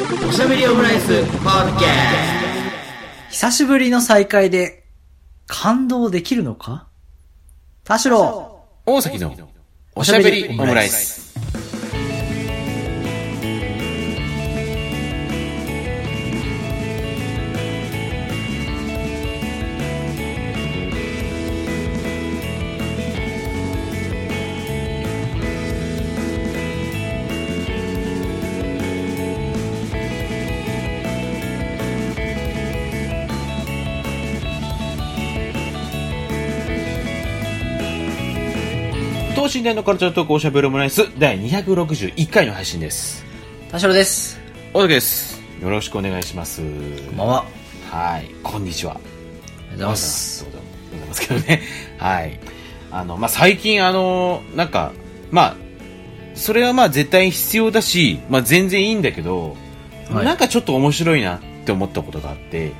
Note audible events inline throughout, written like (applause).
おしゃべりオムライスポッドキ久しぶりの再会で、感動できるのか？田代。大崎のおしゃべりオムライス。等身大のカルチャートークおしゃべりオムライス第261回の配信です。田代です。大崎です。よろしくお願いします。こんばんは。あはい、こんにちは。りがとうございます。ございますけどね。(laughs) はい。あの、まあ、最近あの、なんか、まあ、それはまあ絶対必要だし、まあ全然いいんだけど、はいなんかちょっと面白いなって思ったことがあって、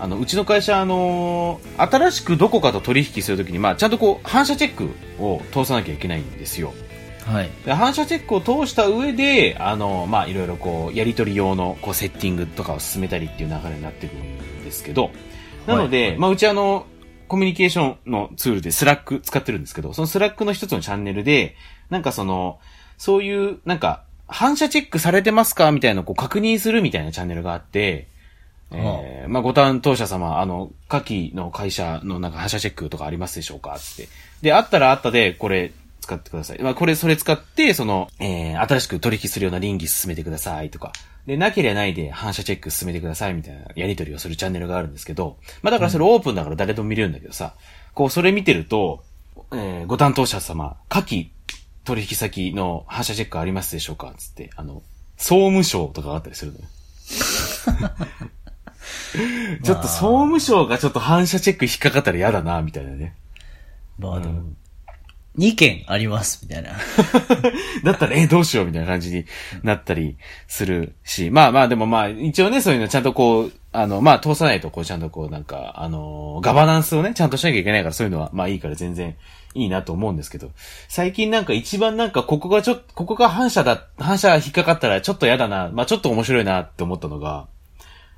あの、うちの会社、あの新しくどこかと取引するときに、まあ、ちゃんとこう、反射チェックを通さなきゃいけないんですよ。はい。で反社チェックを通した上で、あの、まあ、いろいろこう、やり取り用の、こう、セッティングとかを進めたりっていう流れになってくるんですけど、なので、はいまあ、うちあの、コミュニケーションのツールで Slack 使ってるんですけど、その Slack の一つのチャンネルで、なんかその、そういう、なんか、反社チェックされてますか？みたいなのをこう確認するみたいなチャンネルがあって、えーまあ、ご担当者様、あの、下記の会社のなんか反社チェックとかありますでしょうかつって。で、あったらあったで、これ使ってください。まあ、これ、それ使って、その、えー、新しく取引するような倫理進めてくださいとか。で、なければないで反射チェック進めてくださいみたいなやり取りをするチャンネルがあるんですけど、まあ、だからそれオープンだから誰でも見れるんだけどさ、こう、それ見てると、えー、ご担当者様、下記取引先の反射チェックありますでしょうかつって、あの、総務省とかがあったりするのよ。(laughs) (laughs) ちょっと総務省がちょっと反射チェック引っかかったら嫌だな、みたいなね。まあでも、2件あります、みたいな。(laughs) だったら、え、どうしようみたいな感じになったりするし、まあまあでもまあ、一応ね、そういうのちゃんとこう、あの、まあ通さないとこう、ちゃんとこう、なんか、あの、ガバナンスをね、ちゃんとしなきゃいけないから、そういうのは、まあいいから全然いいなと思うんですけど、最近なんか一番なんか、ここがちょっと、ここが反射だ、反射引っかかったらちょっと嫌だな、まあちょっと面白いなって思ったのが、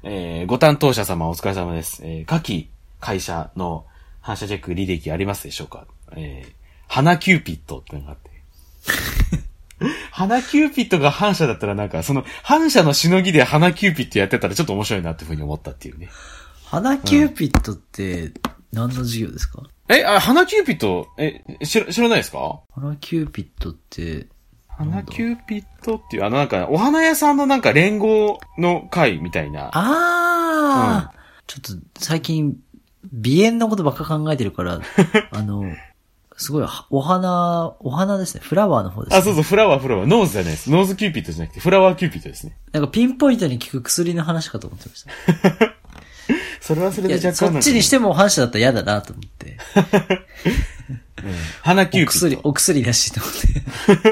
えー、ご担当者様お疲れ様です。えー、下記会社の反社チェック履歴ありますでしょうか？えー、花キューピットってのがあって。(laughs) 花キューピットが反社だったらなんか、その、反社のしのぎで花キューピットやってたらちょっと面白いなっていうふうに思ったっていうね。花キューピットって何の事業ですか、え、あ、花キューピット、え、知ら、知らないですか？花キューピットって、花キューピットっていう、あのなんか、お花屋さんのなんか連合の会みたいな。あー、ちょっと最近、鼻炎のことばっか考えてるから、(laughs) あの、すごい、お花、お花ですね。フラワーの方です、ね。あ、そうそう、フラワー、フラワー。ノーズじゃないです。ノーズキューピットじゃなくて、フラワーキューピットですね。なんかピンポイントに効く薬の話かと思ってました。(laughs) それはそれで若干そっちにしても反社だったら嫌だなと思って。(laughs) 花キュお薬、ーピット。お薬だしと思っ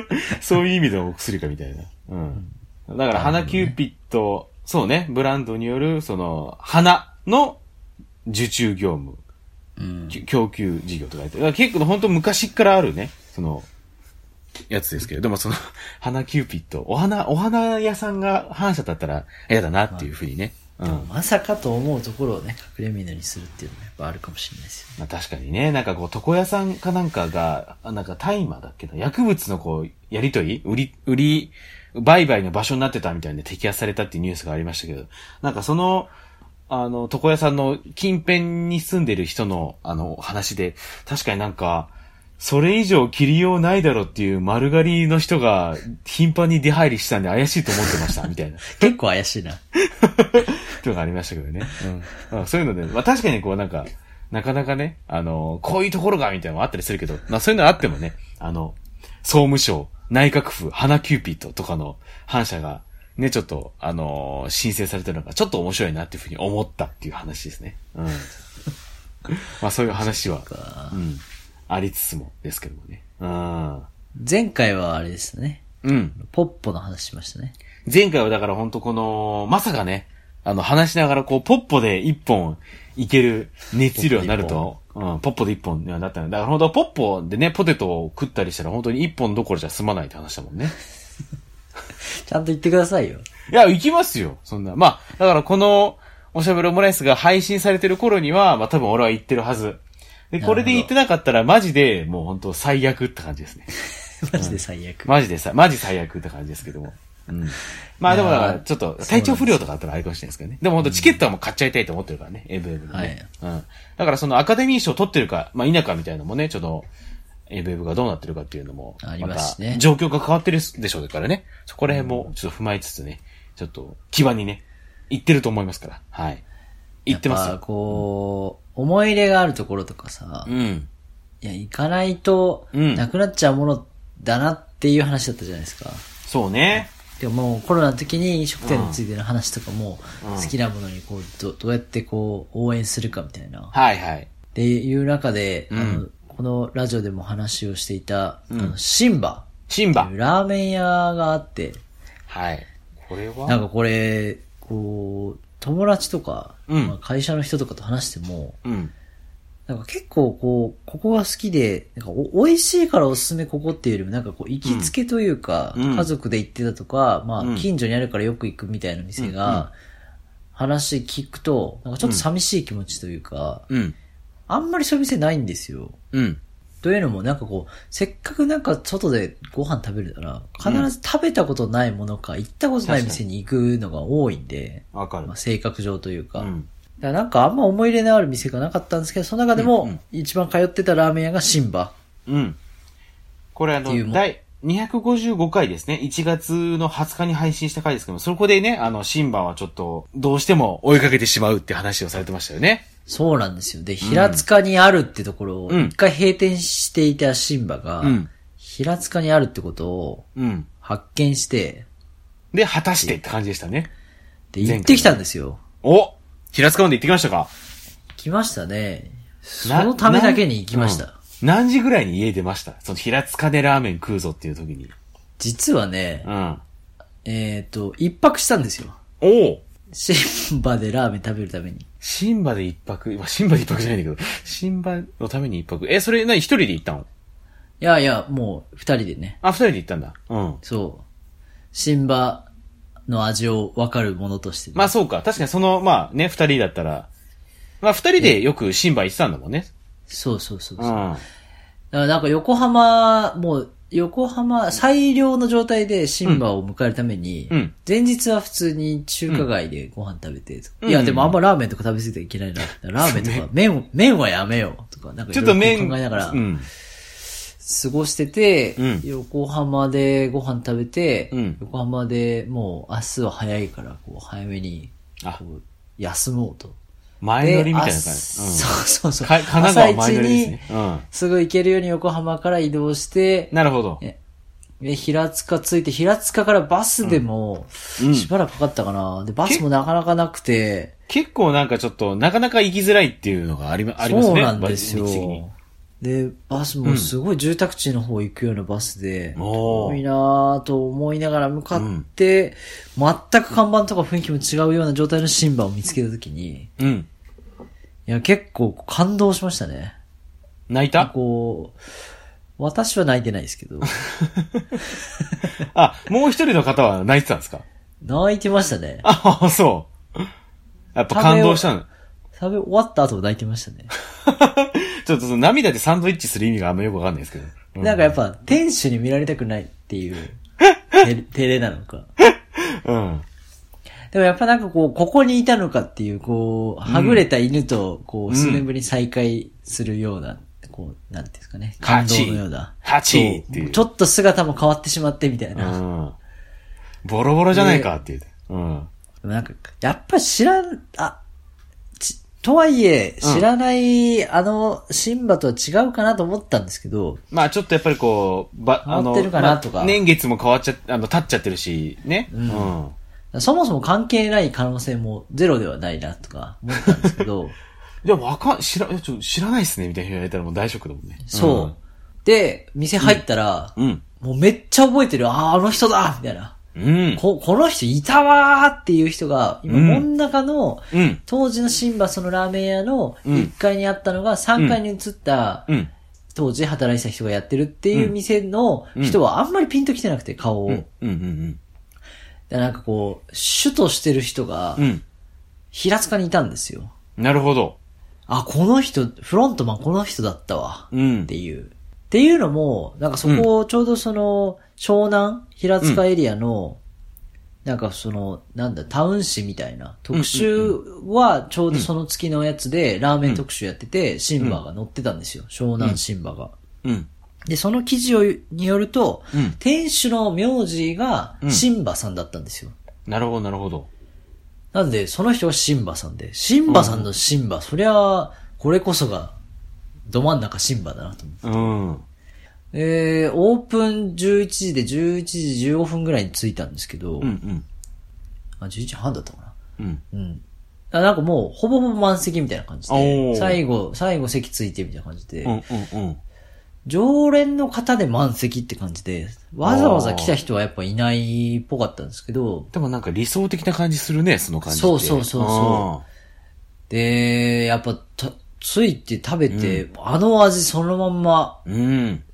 て。(laughs) そういう意味でのお薬かみたいな。うん。だから、花キューピット、そうね、ブランドによる、その、花の受注業務、うん。き供給事業とか言って、結構本当昔からあるね、その、やつですけれども、その、(laughs) 花キューピット、お花、お花屋さんが反社だったら嫌だなっていうふうにね。うん。まさかと思うところをね、隠れ蓑にするっていうのもやっぱあるかもしれないですよね。まあ確かにね、なんかこう、床屋さんかなんかが、あなんか大麻だっけど、薬物のこう、やりとり？売り、売り、売買の場所になってたみたいで摘発されたっていうニュースがありましたけど、なんかその、あの、床屋さんの近辺に住んでる人の、あの、話で、確かになんか、それ以上切りようないだろっていう丸刈りの人が頻繁に出入りしたんで怪しいと思ってました、みたいな。(laughs) 結構怪しいな。とかありましたけどね。うん。まあ、そういうので、まあ確かにこうなんか、なかなかね、あの、こういうところが、みたいなのがあったりするけど、まあそういうのあってもね、あの、総務省、内閣府、花キューピットとかの反社が、ね、ちょっと、あの申請されてるのが、ちょっと面白いなっていうふうに思ったっていう話ですね。うん。(laughs) まあそういう話は、うん。ありつつもですけどもね。うん。前回はあれですね。うん。ポッポの話しましたね。前回はだから本当この、まさかね、あの、話しながらこう、ポッポで一本いける熱量になると、うん、ポッポで一本にはなったのだから本当ポッポでね、ポテトを食ったりしたら本当に一本どころじゃ済まないって話だもんね。(laughs) ちゃんと言ってくださいよ。いや、行きますよ、そんな。まあ、だからこの、おしゃべりオムライスが配信されてる頃には、まあ多分俺は行ってるはず。で、これで行ってなかったら、マジで、もう本当最悪って感じですね。(laughs) マジで最悪。マジでさ、マジ最悪って感じですけども。うん。まあでもだから、ちょっと、体調不良とかあったらあれかもしれないですけどね。でも本当チケットはもう買っちゃいたいと思ってるからね、エブエブのね。うん。だからそのアカデミー賞取ってるか、まあ否かみたいなのもね、ちょっと、エブエブがどうなってるかっていうのも、ありますしねた状況が変わってるでしょうからね。そこら辺もちょっと踏まえつつね、ちょっと、基盤にね、行ってると思いますから。はい。行ってますやっぱよ。こう、思い入れがあるところとかさ、うん。いや、行かないと、うんなくなっちゃうものだなっていう話だったじゃないですか。そうね。でももうコロナの時に飲食店についての話とかも、うん好きなものにこう、どどうやってこう、応援するかみたいな。っはいはい。ていう中で、うんあの、このラジオでも話をしていた、うんあの、シンバシンバ。ラーメン屋があって、はい。これは？なんかこれ、こう、友達とか、うんまあ会社の人とかと話しても、うん。なんか結構こう、ここが好きで、なんかお美味しいからおすすめここっていうよりも、なんかこう、行きつけというか、うん家族で行ってたとか、まうんあ、近所にあるからよく行くみたいな店が、話聞くと、なんかちょっと寂しい気持ちというか、うん。あんまりそういう店ないんですよ。うん。というのも、なんかこう、せっかくなんか外でご飯食べるなら、必ず食べたことないものか、行ったことない店に行くのが多いんで、わかるまあ、。性格上というか、うん。だからなんかあんま思い入れのある店がなかったんですけど、その中でもん一番通ってたラーメン屋がシンバ。うん。これあの、第255回ですね。1月の20日に配信した回ですけども、そこでね、あの、シンバはちょっと、どうしても追いかけてしまうって話をされてましたよね。そうなんですよ。で、平塚にあるってところを、うん一回閉店していたシンバが、うん平塚にあるってことをうん。発見して、で、果たしてって感じでしたね。で、行ってきたんですよ。お平塚まで行ってきましたか来ましたね。そなのためだけに行きました。なうん何時ぐらいに家出ました？その平塚でラーメン食うぞっていう時に。実はね、うん。えっ、と、一泊したんですよ。おおシンバでラーメン食べるために。シンバで一泊、まあ、シンバで一泊じゃないんだけど、シンバのために一泊？え、それ何？一人で行ったの？いやいや、もう二人でね。あ、二人で行ったんだ。うん。そう。シンバの味を分かるものとしてね、まあそうか。確かにその、まあね、二人だったら、まあ二人でよくシンバ行ってたんだもんね。そうそうそうそう。だうん。からなんか横浜、もう、横浜、最良の状態でシンバを迎えるために、うん。前日は普通に中華街でご飯食べて、うん。いや、でもあんまラーメンとか食べ過ぎてはいけないな。ラーメンとか、麺を、麺はやめようとか、なんかちょっと麺、考えながらうん。過ごしてて、うん。横浜でご飯食べて、うん。横浜でもう明日は早いから、こう、早めに、休もうと。前乗りみたいな感じ。うんそうそうそう。か神奈川前乗りですね。うん。すぐ行けるように横浜から移動して、なるほど。平塚着いて、平塚からバスでも、うんしばらくかかったかな。で、バスもなかなかなくて、結構なんかちょっと、なかなか行きづらいっていうのがありまありますね。そうなんですよ。で、バスもすごい住宅地の方行くようなバスで、おー遠いなぁと思いながら向かって、全く看板とか雰囲気も違うような状態のシンバを見つけたときに、うん。いや、結構感動しましたね。泣いた？こう、私は泣いてないですけど、あ、もう一人の方は泣いてたんですか？泣いてましたね。あ、そう。やっぱ感動したの。食べ終わった後も泣いてましたね。(laughs) ちょっとその涙でサンドイッチする意味があんまよくわかんないですけど。うなんかやっぱ、店主に見られたくないっていう、(laughs) て照れなのか。うん。でもやっぱなんかこう、ここにいたのかっていう、こう、はぐれた犬と、こう、数年ぶりに再会するような、こう、なんていうんですかね、感動のような。ハチーっていうそうちょっと姿も変わってしまってみたいうな。ん。ボロボロじゃないかっていう。うん。でもなんか、やっぱ知らん、あ、ち、とはいえ、知らない、あの、シンバとは違うかなと思ったんですけど、まあちょっとやっぱりこう、ば、変わってるかなとかまあ年月も変わっちゃ、あの、経っちゃってるし、ね。うん。そもそも関係ない可能性もゼロではないなとか思ったんですけど、(laughs) いや、わかん、知ら、ちょ知らないっすね、みたいに言われたらもう大ショックだもんね。そう。で、店入ったら、うん。もうめっちゃ覚えてる。ああ、あの人だみたいな。うん。こ、この人いたわーっていう人が、今、うん真ん中の、うん。当時の新バそのラーメン屋のうん1階にあったのが3階に移った、うん。当時働いてた人がやってるっていう店のうん人はあんまりピンと来てなくて、顔を。でなんかこう、主としてる人がう、ん。平塚にいたんですよ。なるほど。あ、この人、フロントマンこの人だったわ。うんって。いう。っていうのも、なんかそこ、ちょうどその、湘南平塚エリアの、なんかその、なんだ、タウン誌みたいな、特集はちょうどその月のやつで、ラーメン特集やってて、シンバが載ってたんですよ。湘南シンバが。うん。で、その記事をによると、うん店主の名字がシンバさんだったんですよ。なるほど、なるほど。なんで、その人がシンバさんで、シンバさんのシンバ、そりゃ、これこそが、ど真ん中シンバだなと思って。うん。えー、オープン11時で11時15分ぐらいに着いたんですけど、うん、うん。あ、11時半だったかな。うん。うん。あなんかもう、ほぼほぼ満席みたいな感じおで、ー最後、最後席ついてみたいな感じで、うん、うん、うん。常連の方で満席って感じで、わざわざ来た人はやっぱいないっぽかったんですけど、でもなんか理想的な感じするね、その感じ。そうそうそうそで、やっぱ、たついて食べて、あの味そのまんま、うん。うん。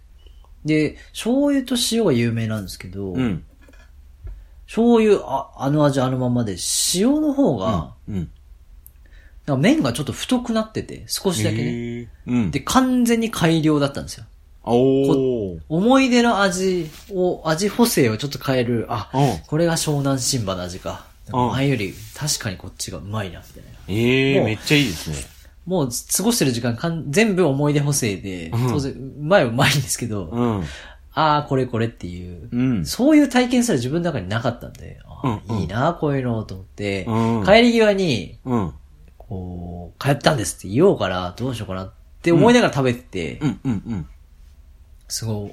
で、醤油と塩が有名なんですけど、うん。醤油、あ、あの味あのままで、塩の方が、うん。なんか麺がちょっと太くなってて、少しだけね。うん。で、完全に改良だったんですよ。おー。思い出の味を、味補正をちょっと変える。あうん、これが湘南新馬の味か。うん前より確かにこっちがうまいな、みたいな。ええー、めっちゃいいですね。もう過ごしてる時間かん全部思い出補正で、うん当然、うまいうまいんですけど、うん。ああ、これこれっていう、うん。そういう体験すら自分の中になかったんで、うんうんいいな、こういうのと思って、うん帰り際に、うん。こう、帰ったんですって言おうかな、どうしようかなって思いながら食べてて、うん、うん、うん。すごい、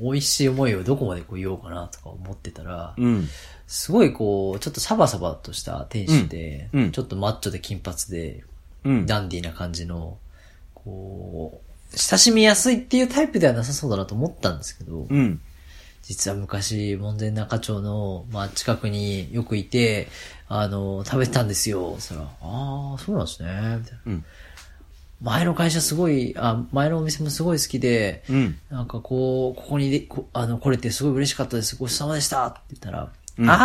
美味しい思いをどこまでこう言おうかなとか思ってたら、うん。すごいこう、ちょっとサバサバとした店主で、うんうんちょっとマッチョで金髪で、うん。ダンディーな感じの、こう、親しみやすいっていうタイプではなさそうだなと思ったんですけど、うん。実は昔、門前仲町の、まあ、近くによくいて、あの、食べてたんですよ。そら、ああ、そうなんですね、みたいな。うん。前の会社すごい、あ、前のお店もすごい好きで、うん。なんかこう、ここにで、こあの、来れてすごい嬉しかったです。ごちそうさまでしたって言ったら、うんあ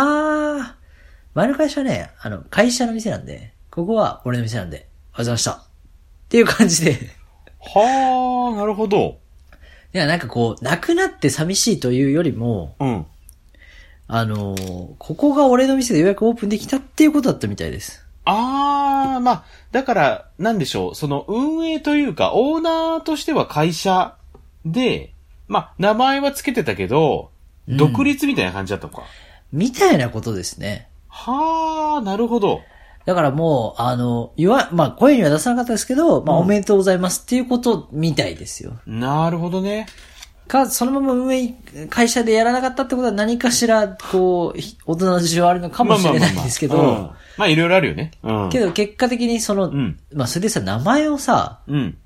あ、前の会社はね、あの、会社の店なんで、ここは俺の店なんで、ありがとうございました。っていう感じで、はあ、なるほど。いや、なんかこう、亡くなって寂しいというよりも、うん。あのーここが俺の店でようやくオープンできたっていうことだったみたいです。ああ、まあ、だから、なんでしょう、その運営というか、オーナーとしては会社で、まあ、名前は付けてたけど、うん独立みたいな感じだったのか。みたいなことですね。はあ、なるほど。だからもう、あの、言わ、まあ声には出さなかったですけど、まあうんおめでとうございますっていうことみたいですよ。なるほどね。か、そのまま運営、会社でやらなかったってことは何かしら、こう、ひ大人の事情あるのかもしれないんですけど、まあいろいろあるよね。うん。けど結果的にその、うんまあそれでさ、名前をさ、うん。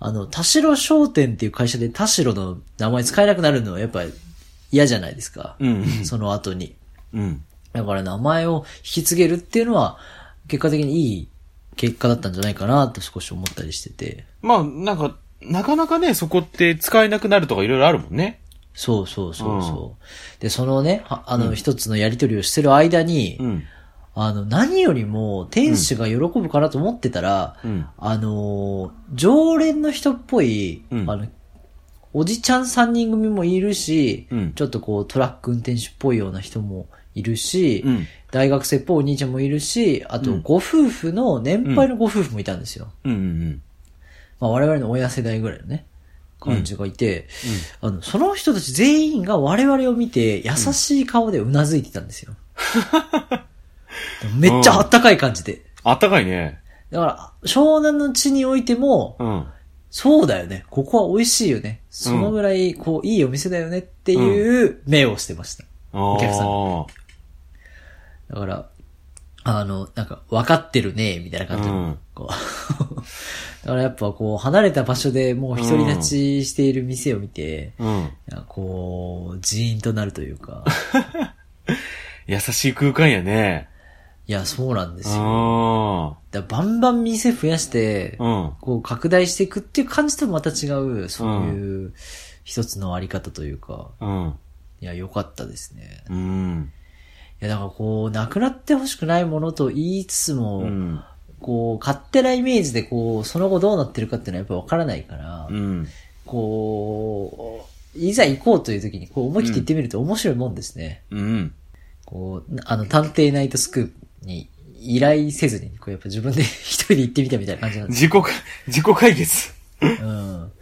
あの、田代商店っていう会社で田代の名前使えなくなるのはやっぱり嫌じゃないですか。うん。その後に。うん。だから名前を引き継げるっていうのは、結果的にいい結果だったんじゃないかなと少し思ったりしてて。まあ、なんか、なかなかね、そこって使えなくなるとかいろいろあるもんね。そうそうそうそう。で、そのね、はあの、一つのやりとりをしてる間に、うん。あの、何よりも、店主が喜ぶかなと思ってたら、うん。あのー、常連の人っぽい、うんあの、おじちゃん3人組もいるし、うんちょっとこうトラック運転手っぽいような人もいるし、うん大学生っぽいお兄ちゃんもいるし、あとうんご夫婦の、年配のご夫婦もいたんですよ。うん。うん。まあ我々の親世代ぐらいのね、感じがいて、あの、その人たち全員が我々を見て優しい顔でうなずいてたんですよ。めっちゃあったかい感じで。あったかいね。だから、湘南の地においても、うん。そうだよね。ここは美味しいよね。そのぐらい、こう、いいお店だよねっていう目をしてました。お客さんん。だから、あの、なんか、分かってるね、みたいな感じで、うんこうだからやっぱこう、離れた場所でもう独り立ちしている店を見て、うん。こう、ジーンとなるというか、(laughs) 優しい空間やね。いや、そうなんですうよ。ん。だバンバン店増やして、うん。こう、拡大していくっていう感じとまた違う、そういう、一つのあり方というか、うん。いや、良かったですね。うん。や、だからこう、なくなってほしくないものと言いつつも、うん。こう、勝手なイメージでこう、その後どうなってるかっていうのはやっぱわからないから、うん。こう、いざ行こうという時に、こう、思い切って行ってみると面白いもんですね。うん。こう、あの、探偵ナイトスクープに依頼せずに、こう、やっぱ自分で一人で行ってみたみたいな感じなんです自己か、自己解決。うん。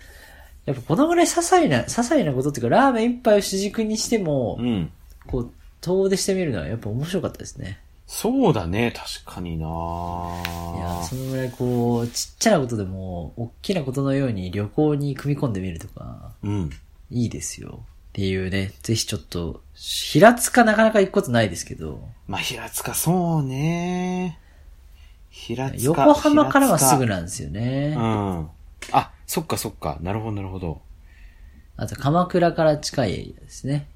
やっぱこのぐらい些細な、些細なことっていうか、ラーメン一杯を主軸にしても、うん。こう、遠出してみるのはやっぱ面白かったですね。そうだね、確かにないや、そのぐらいこう、ちっちゃなことでも、大きなことのように旅行に組み込んでみるとか、うん。いいですよ。っていうね、ぜひちょっと、平塚なかなか行くことないですけど、まあ、平塚、そうね。平塚。横浜からはすぐな。なんですよね。うん。あ、そっかそっか。なるほど、なるほど。あと鎌倉から近いエリアですね。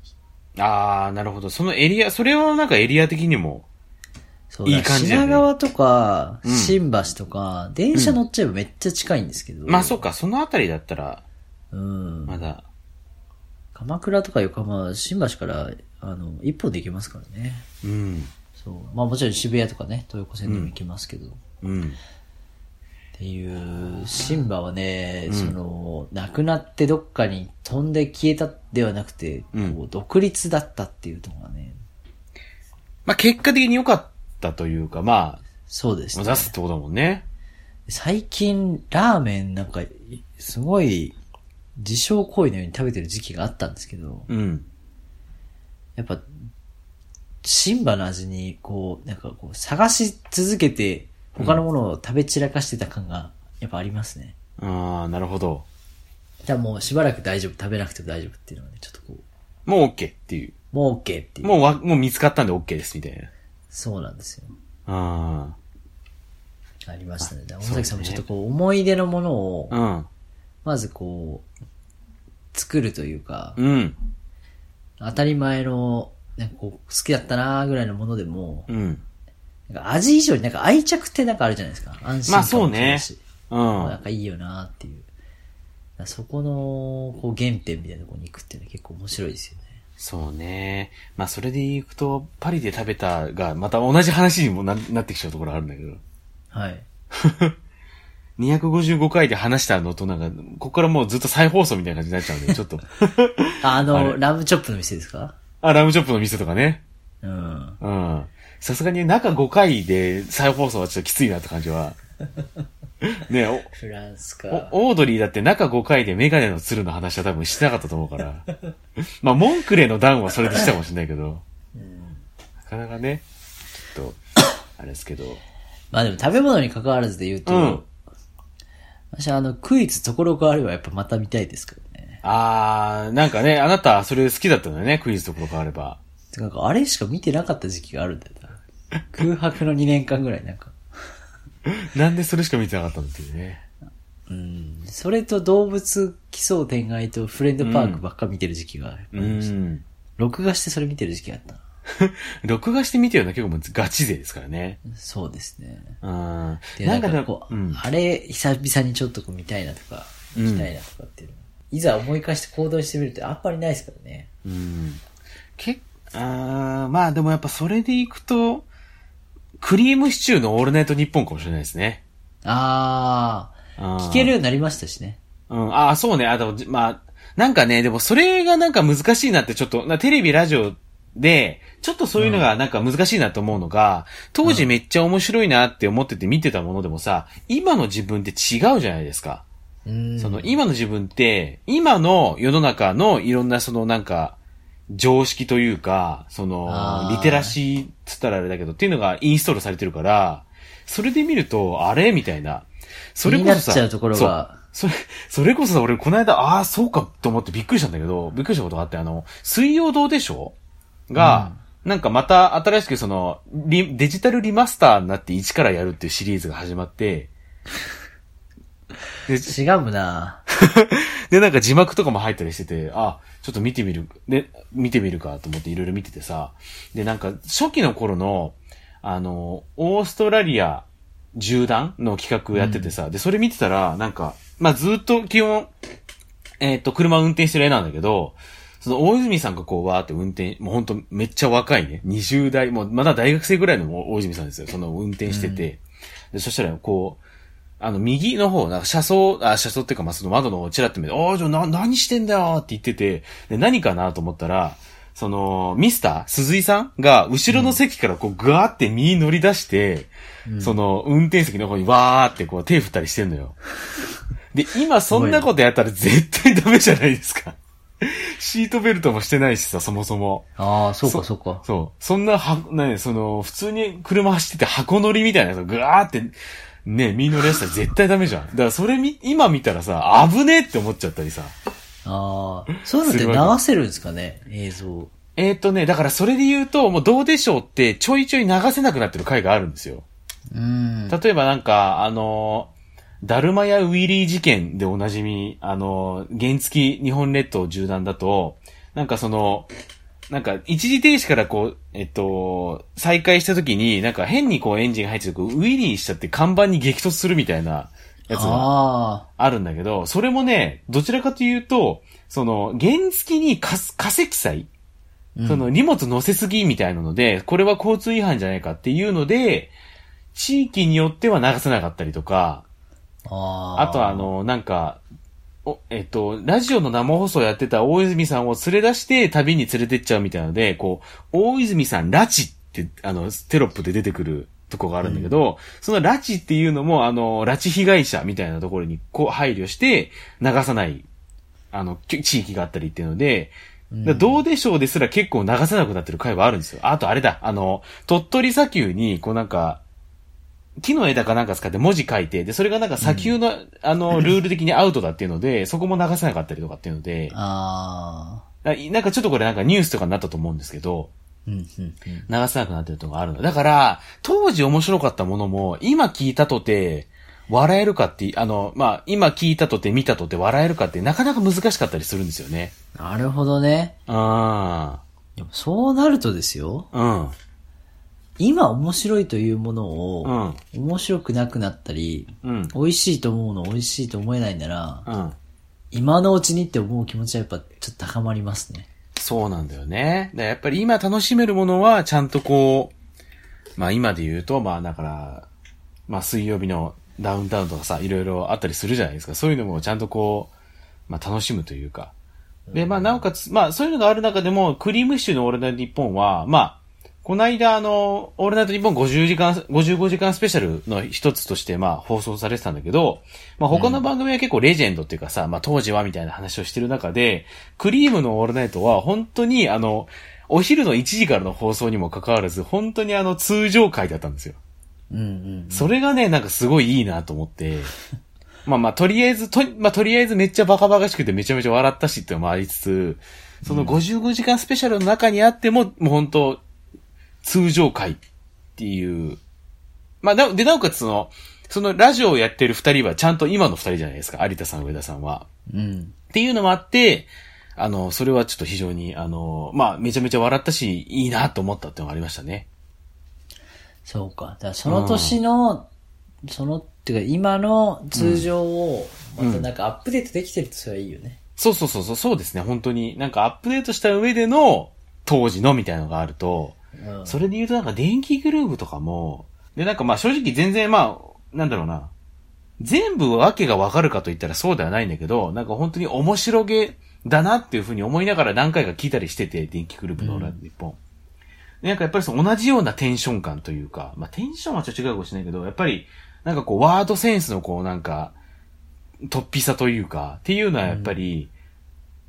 あー、なるほど。そのエリア、それはなんかエリア的にも、そういい感じね品川とか、うん新橋とか、電車乗っちゃえばめっちゃ近いんですけど。まあそっか、そのあたりだったら、うん。まだ、鎌倉とか横浜は新橋から、あの、一本で行けますからね。うん。そう。まあもちろん渋谷とかね、東横線でも行けますけど。うん。っていう、シンバはね、うんその、亡くなってどっかに飛んで消えたではなくて、うんこう独立だったっていうところがね、まあ結果的に良かったというか、まあ、そうですね目。指すってことだもんね。最近、ラーメンなんか、すごい、自傷行為のように食べてる時期があったんですけど、うん。やっぱ、シンバの味に、こう、なんかこう、探し続けて、他のものを食べ散らかしてた感が、やっぱありますね。あー、なるほど。じゃあもうしばらく大丈夫、食べなくても大丈夫っていうのはね、ちょっとこう、もう OK っていう。もう OK っていう。もうわ、もう見つかったんで OK です、みたいな。そうなんですよ。あありましたね。大崎さんもちょっとこう、思い出のものをー。、うん。まずこう、作るというか、うん。当たり前の、なんかこう、好きだったなーぐらいのものでも、うん。なんか味以上になんか愛着ってなんかあるじゃないですか。安心まあ感もそうねそうん。なんかいいよなーっていう。そこの、こう、原点みたいなところに行くっていうのは結構面白いですよね。そうね。まあそれで言うと、パリで食べたが、また同じ話にもななってきちゃうところあるんだけど。はい。(laughs) 255回で話したのとなんか、ここからもうずっと再放送みたいな感じになっちゃうんで、ちょっと。あ (laughs) あの、あれラムチョップの店ですか？あ、ラムチョップの店とかね。うん。うん。さすがに中5回で再放送はちょっときついなって感じは。(laughs) (laughs) ねおフランスか。おオードリーだって中5回でメガネの鶴の話は多分してなかったと思うから。(laughs) まあ、モンクレの段はそれでしたかもしれないけど。なかなかね、ちょっと、あれですけど。(coughs) まあでも食べ物に関わらずで言うと、うん私あの、クイズところがあればやっぱまた見たいですからね。あー、なんかね、あなたそれ好きだったんだよね、クイズところがあれば。なんかあれしか見てなかった時期があるんだよな。(laughs) 空白の2年間ぐらいなんか。(laughs) なんでそれしか見てなかったのっていうね。うん。それと動物奇想天外とフレンドパークばっか見てる時期があうりました。ん。録画してそれ見てる時期があったな。(laughs) 録画して見てるのは結構もうガチ勢ですからね。そうですね。うん。で、なかでなんんかこう、うん。あれ久々にちょっとこう見たいなとか、うん見たいなとかっていうの。いざ思い返して行動してみるとあんまりないですからね。うん。けあーまあでもやっぱそれでいくと、クリームシチューのオールナイトニッポンかもしれないですね。あ聞ー、聞けるようになりましたしね。うん。ああ、そうね。あ、でも、じまあ、なんかね、でもそれがなんか難しいなってちょっと、なテレビ、ラジオで、ちょっとそういうのがなんか難しいなと思うのが、当時めっちゃ面白いなって思ってて見てたものでもさ、今の自分って違うじゃないですか。うん。その、今の自分って、今の世の中のいろんなそのなんか、常識というか、そのリテラシーっつったらあれだけど、っていうのがインストールされてるから、それで見ると、あれみたいな。それこそさ、ちゃうところがそう。それ、それこそさ、俺この間、ああ、そうかと思ってびっくりしたんだけど、びっくりしたことがあって、あの、水曜どうでしょうが、なんかまた新しくその、リデジタルリマスターになって一からやるっていうシリーズが始まって、で、違うな (laughs) で、なんか字幕とかも入ったりしてて、あ、ちょっと見てみる、で、見てみるかと思っていろいろ見ててさ、で、なんか初期の頃の、あの、オーストラリア縦断の企画をやっててさ、で、それ見てたら、なんか、まあ、ずっと基本、えっ、と、車を運転してる絵なんだけど、その大泉さんがこうわーって運転、もう本当めっちゃ若いね。20代、もうまだ大学生ぐらいの大泉さんですよ。その運転してて。でそしたらこう、あの、右の方、なんか車窓、あ、車窓っていうか、まあ、その窓の方をチラッと見て、ああ、じゃあな、何してんだよって言ってて、で、何かなと思ったら、その、ミスター鈴井さんが、後ろの席からこう、ガーって右に乗り出して、その、運転席の方にわーってこう、手振ったりしてんのよ。で、今そんなことやったら絶対ダメじゃないですか。シートベルトもしてないしさ、そもそも。ああ、そうかそうか。そう。そんな、は、ね、その、普通に車走ってて箱乗りみたいなぐわーって、ね、右乗り出したら絶対ダメじゃん。だからそれみ、今見たらさ、危ねえって思っちゃったりさ。ああ、そういうのって流せるんですかね映像。えっ、とね、だからそれで言うと、もうどうでしょうってちょいちょい流せなくなってる回があるんですよ。うん。例えばなんか、あのーダルマやウィリー事件でおなじみ、あのー原付日本列島縦断だと、なんかその、なんか一時停止からこう、えっと、再開した時に、なんか変にこうエンジンが入ってて、ウィリーしちゃって看板に激突するみたいなやつがああるんだけど、それもね、どちらかというと、その、原付に化化石祭あ。その荷物乗せすぎみたいなので、これは交通違反じゃないかっていうので、地域によっては流せなかったりとか、ああとはあ、の、なんか、お、えっと、ラジオの生放送やってた大泉さんを連れ出して旅に連れてっちゃうみたいなので、こう、大泉さん拉致って、あの、テロップで出てくるとこがあるんだけど、その拉致っていうのも、あの、拉致被害者みたいなところにこう配慮して流さない、あの、き地域があったりっていうので、だからどうでしょうですら結構流せなくなってる回はあるんですよ。あとあれだ、あの、鳥取砂丘に、こうなんか、木の枝かなんか使って文字書いて、で、それがなんか砂丘の、あの、ルール的にアウトだっていうので、(laughs) そこも流せなかったりとかっていうので、ああ。ななんかちょっとこれなんかニュースとかになったと思うんですけど、うん、うん、うん。流せなくなってるとこがあるの。だから、当時面白かったものも、今聞いたとて、笑えるかって、あの、まあ、今聞いたとて見たとて笑えるかってなかなか難しかったりするんですよね。なるほどね。あでもそうなるとですよ。あ、うん。今面白いというものうを、ん。面白くなくなったり、うん。美味しいと思うの美味しいと思えないなら、うん。今のうちにって思う気持ちはやっぱちょっと高まりますね。そうなんだよね。やっぱり今楽しめるものはちゃんとこう、まあ今で言うと、まあだから、まあ水曜日のダウンタウンとかさ、いろいろあったりするじゃないですか。そういうのもちゃんとこう、まあ楽しむというか。で、まあなおかつ、まあそういうのがある中でも、クリームシチューのオールナイトニッポンは、まあ、この間あの、オールナイトニッポン50時間、55時間スペシャルの一つとしてまあ放送されてたんだけど、まあ他の番組は結構レジェンドっていうかさ、まあ当時はみたいな話をしてる中で、クリームのオールナイトは本当にあの、お昼の1時からの放送にもかかわらず、本当にあの通常回だったんですよ。うんうん。それがね、なんかすごいいいなと思って。(laughs) まあまあ、とりあえず、と、まあとりあえずめっちゃバカバカしくてめちゃめちゃ笑ったしっていうのもありつつ、その55時間スペシャルの中にあっても、もう本当通常回っていう。まあ、なで、なおかつその、そのラジオをやってる二人はちゃんと今の二人じゃないですか。有田さん、上田さんは。うん。っていうのもあって、あの、それはちょっと非常に、あの、まあ、めちゃめちゃ笑ったし、いいなと思ったっていうのがありましたね。そうか。だからその年の、その、っていうか今の通常を、またなんかアップデートできてるとそれはいいよね。そうそうそうそう、そうですね、本当に。なんかアップデートした上での、当時のみたいなのがあると、それで言うとなんか電気グルーヴとかも、で、なんかまあ正直全然まあ、なんだろうな。全部わけがわかるかと言ったらそうではないんだけど、なんか本当に面白げだなっていうふうに思いながら何回か聞いたりしてて、電気グルーヴの日本。でなんかやっぱりその同じようなテンション感というか、まあテンションはちょっと違うかもしれないけど、やっぱり、なんかこうワードセンスのこうなんか、突飛さというか、っていうのはやっぱり、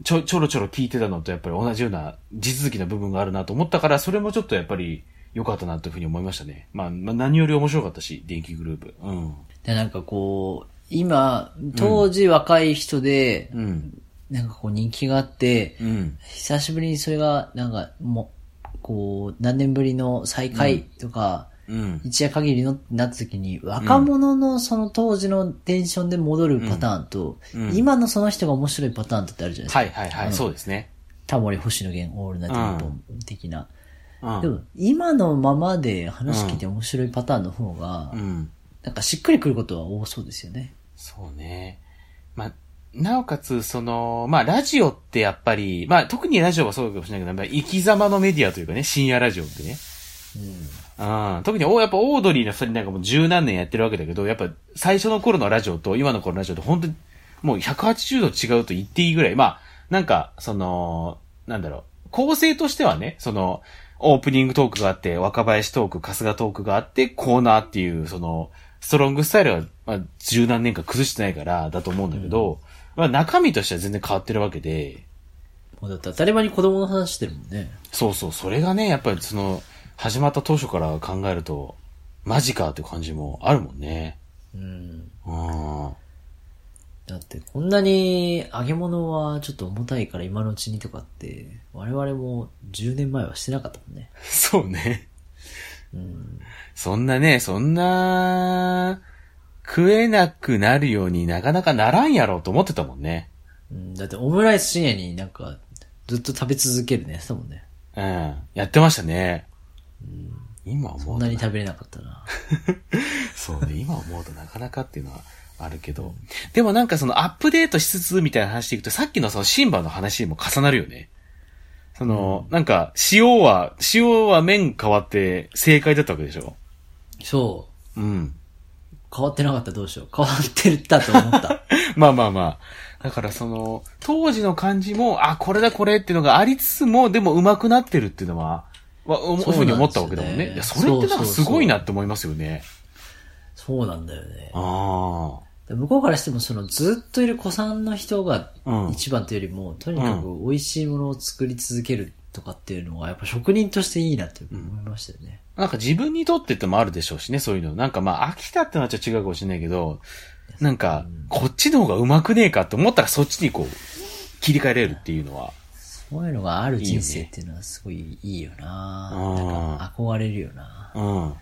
ちょ、ちょろちょろ聞いてたのとやっぱり同じような地続きな部分があるなと思ったから、それもちょっとやっぱり良かったなというふうに思いましたね。まあ、まあ何より面白かったし、電気グループ。うん。で、なんかこう、今、当時若い人で、うん。なんかこう人気があって、うん。久しぶりにそれが、なんかもう、こう、何年ぶりの再会とか、うん。一夜限りのってなった時に、若者のその当時のテンションで戻るパターンと、うん今のその人が面白いパターンってあるじゃないですか。はいはいはい、そうですね。タモリ星野源オールナイトニッポン的な。うん。でも、今のままで話聞いて面白いパターンの方が、うん。なんかしっくりくることは多そうですよね。そうね。まあ、なおかつ、その、まあ、ラジオってやっぱり、まあ、特にラジオはそうかもしれないけど、生き様のメディアというかね、深夜ラジオってね。うん。特に、おやっぱオードリーの二人なんかもう十何年やってるわけだけど、やっぱ最初の頃のラジオと今の頃のラジオって本当に、もう180度違うと言っていいぐらい。まあ、なんか、その、なんだろう、構成としてはね、その、オープニングトークがあって、若林トーク、春日トークがあって、コーナーっていう、その、ストロングスタイルは、まあ、十何年間崩してないから、だと思うんだけど、まあ、中身としては全然変わってるわけで、もうだって当たり前に子供の話してるもんね。そうそう、それがね、やっぱりその、始まった当初から考えると、マジかって感じもあるもんね。うん。うん。だってこんなに揚げ物はちょっと重たいから今のうちにとかって、我々も10年前はしてなかったもんね。(laughs) そうね。うん。そんなね、そんな、食えなくなるようになかなかならんやろうと思ってたもんね。うん、だってオムライス深夜になんかずっと食べ続けるね、したもんね。うん。やってましたね。今思うとそんなに食べれなかったな。(laughs) そうね、今思うとなかなかっていうのはあるけど。でもなんかそのアップデートしつつみたいな話でいくと、さっきのそのシンバの話にも重なるよね。その、なんか、塩は、塩は麺変わって正解だったわけでしょ？そう。うん。変わってなかったらどうしよう。変わってるったと思った。(laughs) まあまあまあ。だからその、当時の感じも、あ、これだこれっていうのがありつつも、でも上手くなってるっていうのは、わ、おそうなんですよねふうに思ったわけだもんね。いや、それってなんかすごいなって思いますよね。そうなんだよね。あで向こうからしてもそのずっといる子さんの人がうん一番というよりも、とにかく美味しいものを作り続けるとかっていうのはやっぱ職人としていいなって思いましたよね。あ。なんか自分にとってってもあるでしょうしね、そういうの。なんかまあ、飽きたってのはちょっと違うかもしれないけど、なんか、こっちの方が上手くねえかって思ったらそっちにこう、切り替えれるっていうのは。そういうのがある人生っていうのはすごいいいよなうんなんか憧れるよなうん。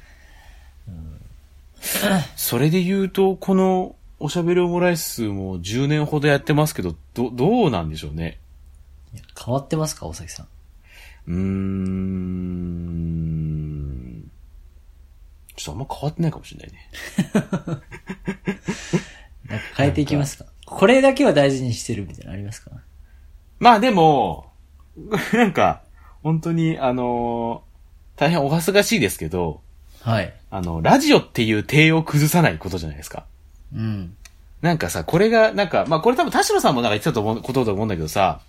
(laughs) それで言うと、この、おしゃべりオムライスも10年ほどやってますけど、ど、どうなんでしょうね？変わってますか大崎さん。うーん。ちょっとあんま変わってないかもしれないね。(laughs) なんか変えていきますか？これだけは大事にしてるみたいなのありますか？まあでも、(laughs) なんか、本当に、あの大変お恥ずかしいですけど、はい。あの、ラジオっていう体を崩さないことじゃないですか。うん。なんかさ、これが、なんか、まあこれ多分田代さんもなんか言ってたと思う、ことだと思うんだけどさ、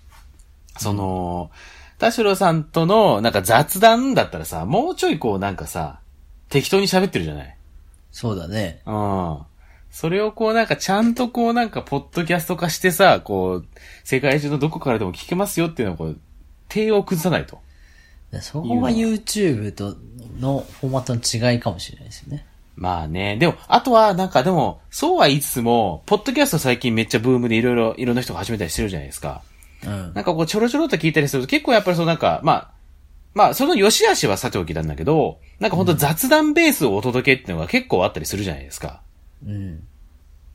その、田代さんとのなんか雑談だったらさ、もうちょいこうなんかさ、適当に喋ってるじゃないそうだね。うん。それをこうなんかちゃんとこうなんかポッドキャスト化してさ、こう、世界中のどこからでも聞けますよっていうのをこう、手を崩さないと。そこが YouTube とのフォーマットの違いかもしれないですよね。まあね。でも、あとはなんかでも、そうは言いつつも、ポッドキャスト最近めっちゃブームでいろいろ、いろんな人が始めたりしてるじゃないですか。うん。なんかこうちょろちょろっと聞いたりすると結構やっぱりそうなんか、まあ、まあ、その良し悪しはさておきなんだけど、なんかほんと雑談ベースをお届けっていうのが結構あったりするじゃないですか。うん。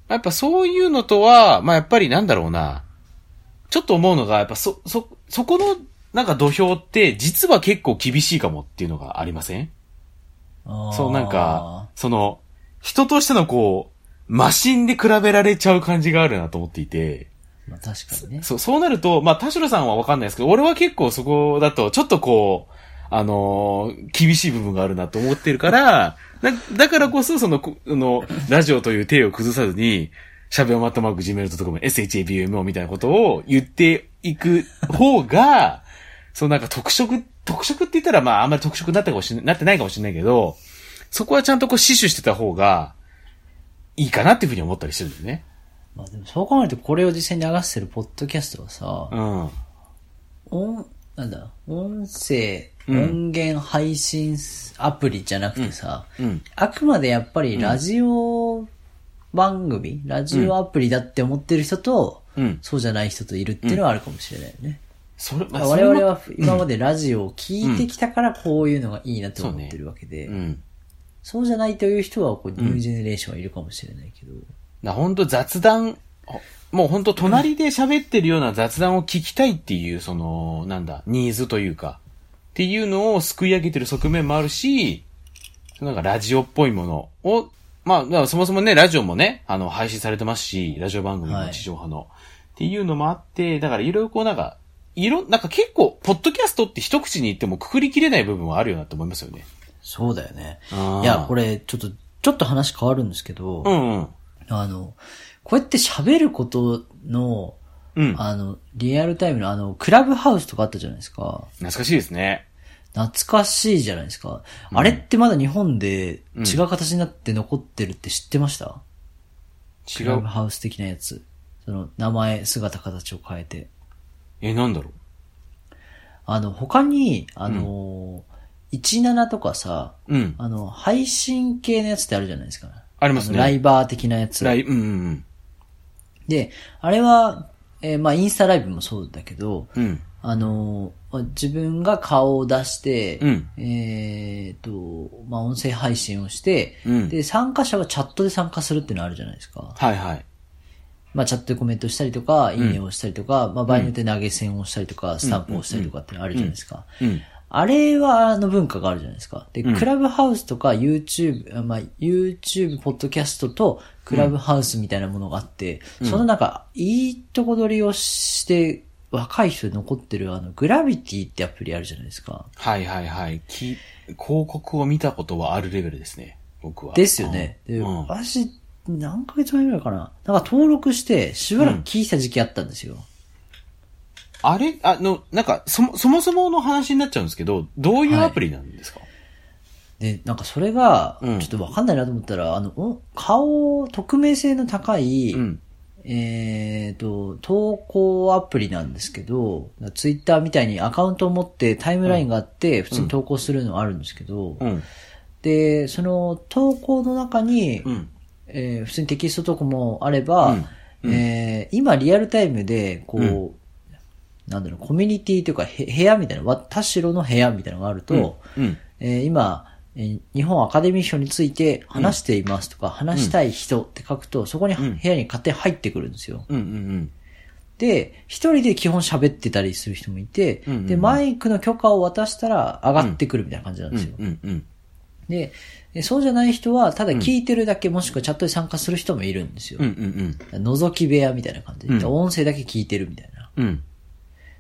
やっぱそういうのとは、まあやっぱりなんだろうな。ちょっと思うのが、やっぱそ、そ、そこの、なんか土俵って、実は結構厳しいかもっていうのがありません？そうなんか、その、人としてのこう、マシンで比べられちゃう感じがあるなと思っていて、まあ確かにね。そう、そうなると、まあ、田代さんはわかんないですけど、俺は結構そこだと、ちょっとこう、あのー厳しい部分があるなと思ってるから、(laughs) だだからこそ、その、こあの、ラジオという手を崩さずに、しゃべおまったマーク Gmail.com、SHABMO みたいなことを言っていく方が、そうなんか特色、特色って言ったらまああんまり特色になったかもしれなってないかもしれないけど、そこはちゃんとこう死守してた方が、いいかなっていうふうに思ったりしてるんだよね。まあでもそう考えるとこれを実際に流してるポッドキャストはさ、うん。音、なんだ、音声、うん音源配信アプリじゃなくてさ、うん。あくまでやっぱりラジオ番組、ラジオアプリだって思ってる人と、うん。そうじゃない人といるっていうのはあるかもしれないよね。それ、まあ我々は今までラジオを聞いてきたからこういうのがいいなって思ってるわけで、うん。そうじゃないという人はこうニュージェネレーションはいるかもしれないけど、な、本当雑談、もう本当隣で喋ってるような雑談を聞きたいっていう、その、なんだ、ニーズというか、っていうのを救い上げてる側面もあるし、なんかラジオっぽいものを、まあ、そもそもね、ラジオもね、あの、配信されてますし、ラジオ番組の地上波の。っていうのもあって、だからいろいろこうなんか、いろ、なんか結構、ポッドキャストって一口に言ってもくくりきれない部分はあるよなって思いますよね。そうだよね。いや、これ、ちょっと、ちょっと話変わるんですけど、うんうん。あの、こうやって喋ることの、うん。あの、リアルタイムのあの、クラブハウスとかあったじゃないですか。懐かしいですね。懐かしいじゃないですか。あれってまだ日本で違う形になって残ってるって知ってました、違う。クラブハウス的なやつ。その、名前、姿、形を変えて。え、なんだろあの、他に、あの、17とかさ、う。うん。あの、配信系のやつってあるじゃないですか。ありますねのライバー的なやつ。ライうんうんで、あれは、えーまあ、インスタライブもそうだけど、うん。うん。あのー自分が顔を出して、うんえっ、と、まあ、音声配信をして、うんで、参加者はチャットで参加するっていうのあるじゃないですか。はいはい。まあ、チャットでコメントしたりとか、いいねをしたりとか、まあ、場合によって投げ銭をしたりとか、スタンプをしたりとかってあるじゃないですか。うん。あれは、あの文化があるじゃないですか。で、クラブハウスとか YouTube、あまあ、YouTube、ポッドキャストとクラブハウスみたいなものがあって、そのなんか、いいとこ取りをして、若い人で残ってるあの、グラビティってアプリあるじゃないですか。はいはいはい。き広告を見たことはあるレベルですね。僕は。ですよね。で、うん私、何ヶ月前ぐらいかな。なんか登録して、しばらく聞いた時期あったんですよ。あれ？あの、なんか、そも、そもそもの話になっちゃうんですけど、どういうアプリなんですか、で、なんかそれが、うんちょっとわかんないなと思ったら、あの、お顔、匿名性の高い、うん。えっ、と、投稿アプリなんですけど、ツイッターみたいにアカウントを持ってタイムラインがあって、普通に投稿するのあるんですけど、うん。で、その投稿の中に、うん。えー普通にテキストとかもあれば、うんえー今リアルタイムで、こう、うんなんだろう、コミュニティというか、へ部屋みたいな、わ田代の部屋みたいなのがあると、うん。えー今、えー日本アカデミー賞について話していますとか、話したい人って書くと、そこに部ん屋に勝手に入ってくるんですよ。うん。うん。で、一人で基本喋ってたりする人もいて、うんうんうんで、マイクの許可を渡したら上がってくるみたいな感じなんうん。ですよ。うん。うん。で、でそうじゃない人は、ただ聞いてるだけ、もしくはチャットで参加する人もいるんですよ。うん。うん。覗き部屋みたいな感じで、うん音声だけ聞いてるみたいな。うん。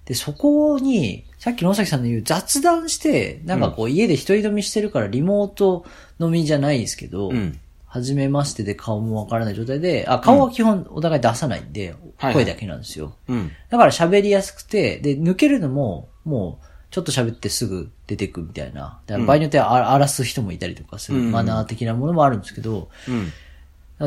で、そこに、さっきの大崎さんの言う雑談して、なんかこう家で一人飲みしてるからリモート飲みじゃないですけど、うん。初めましてで顔もわからない状態で、あ、顔は基本お互い出さないんで、はい声だけなんですよ。うん。だから喋りやすくて、で、抜けるのも、もう、ちょっと喋ってすぐ出てくみたいな。だから場合によってはあ荒らす人もいたりとかする、うんマナー的なものもあるんですけど、うん。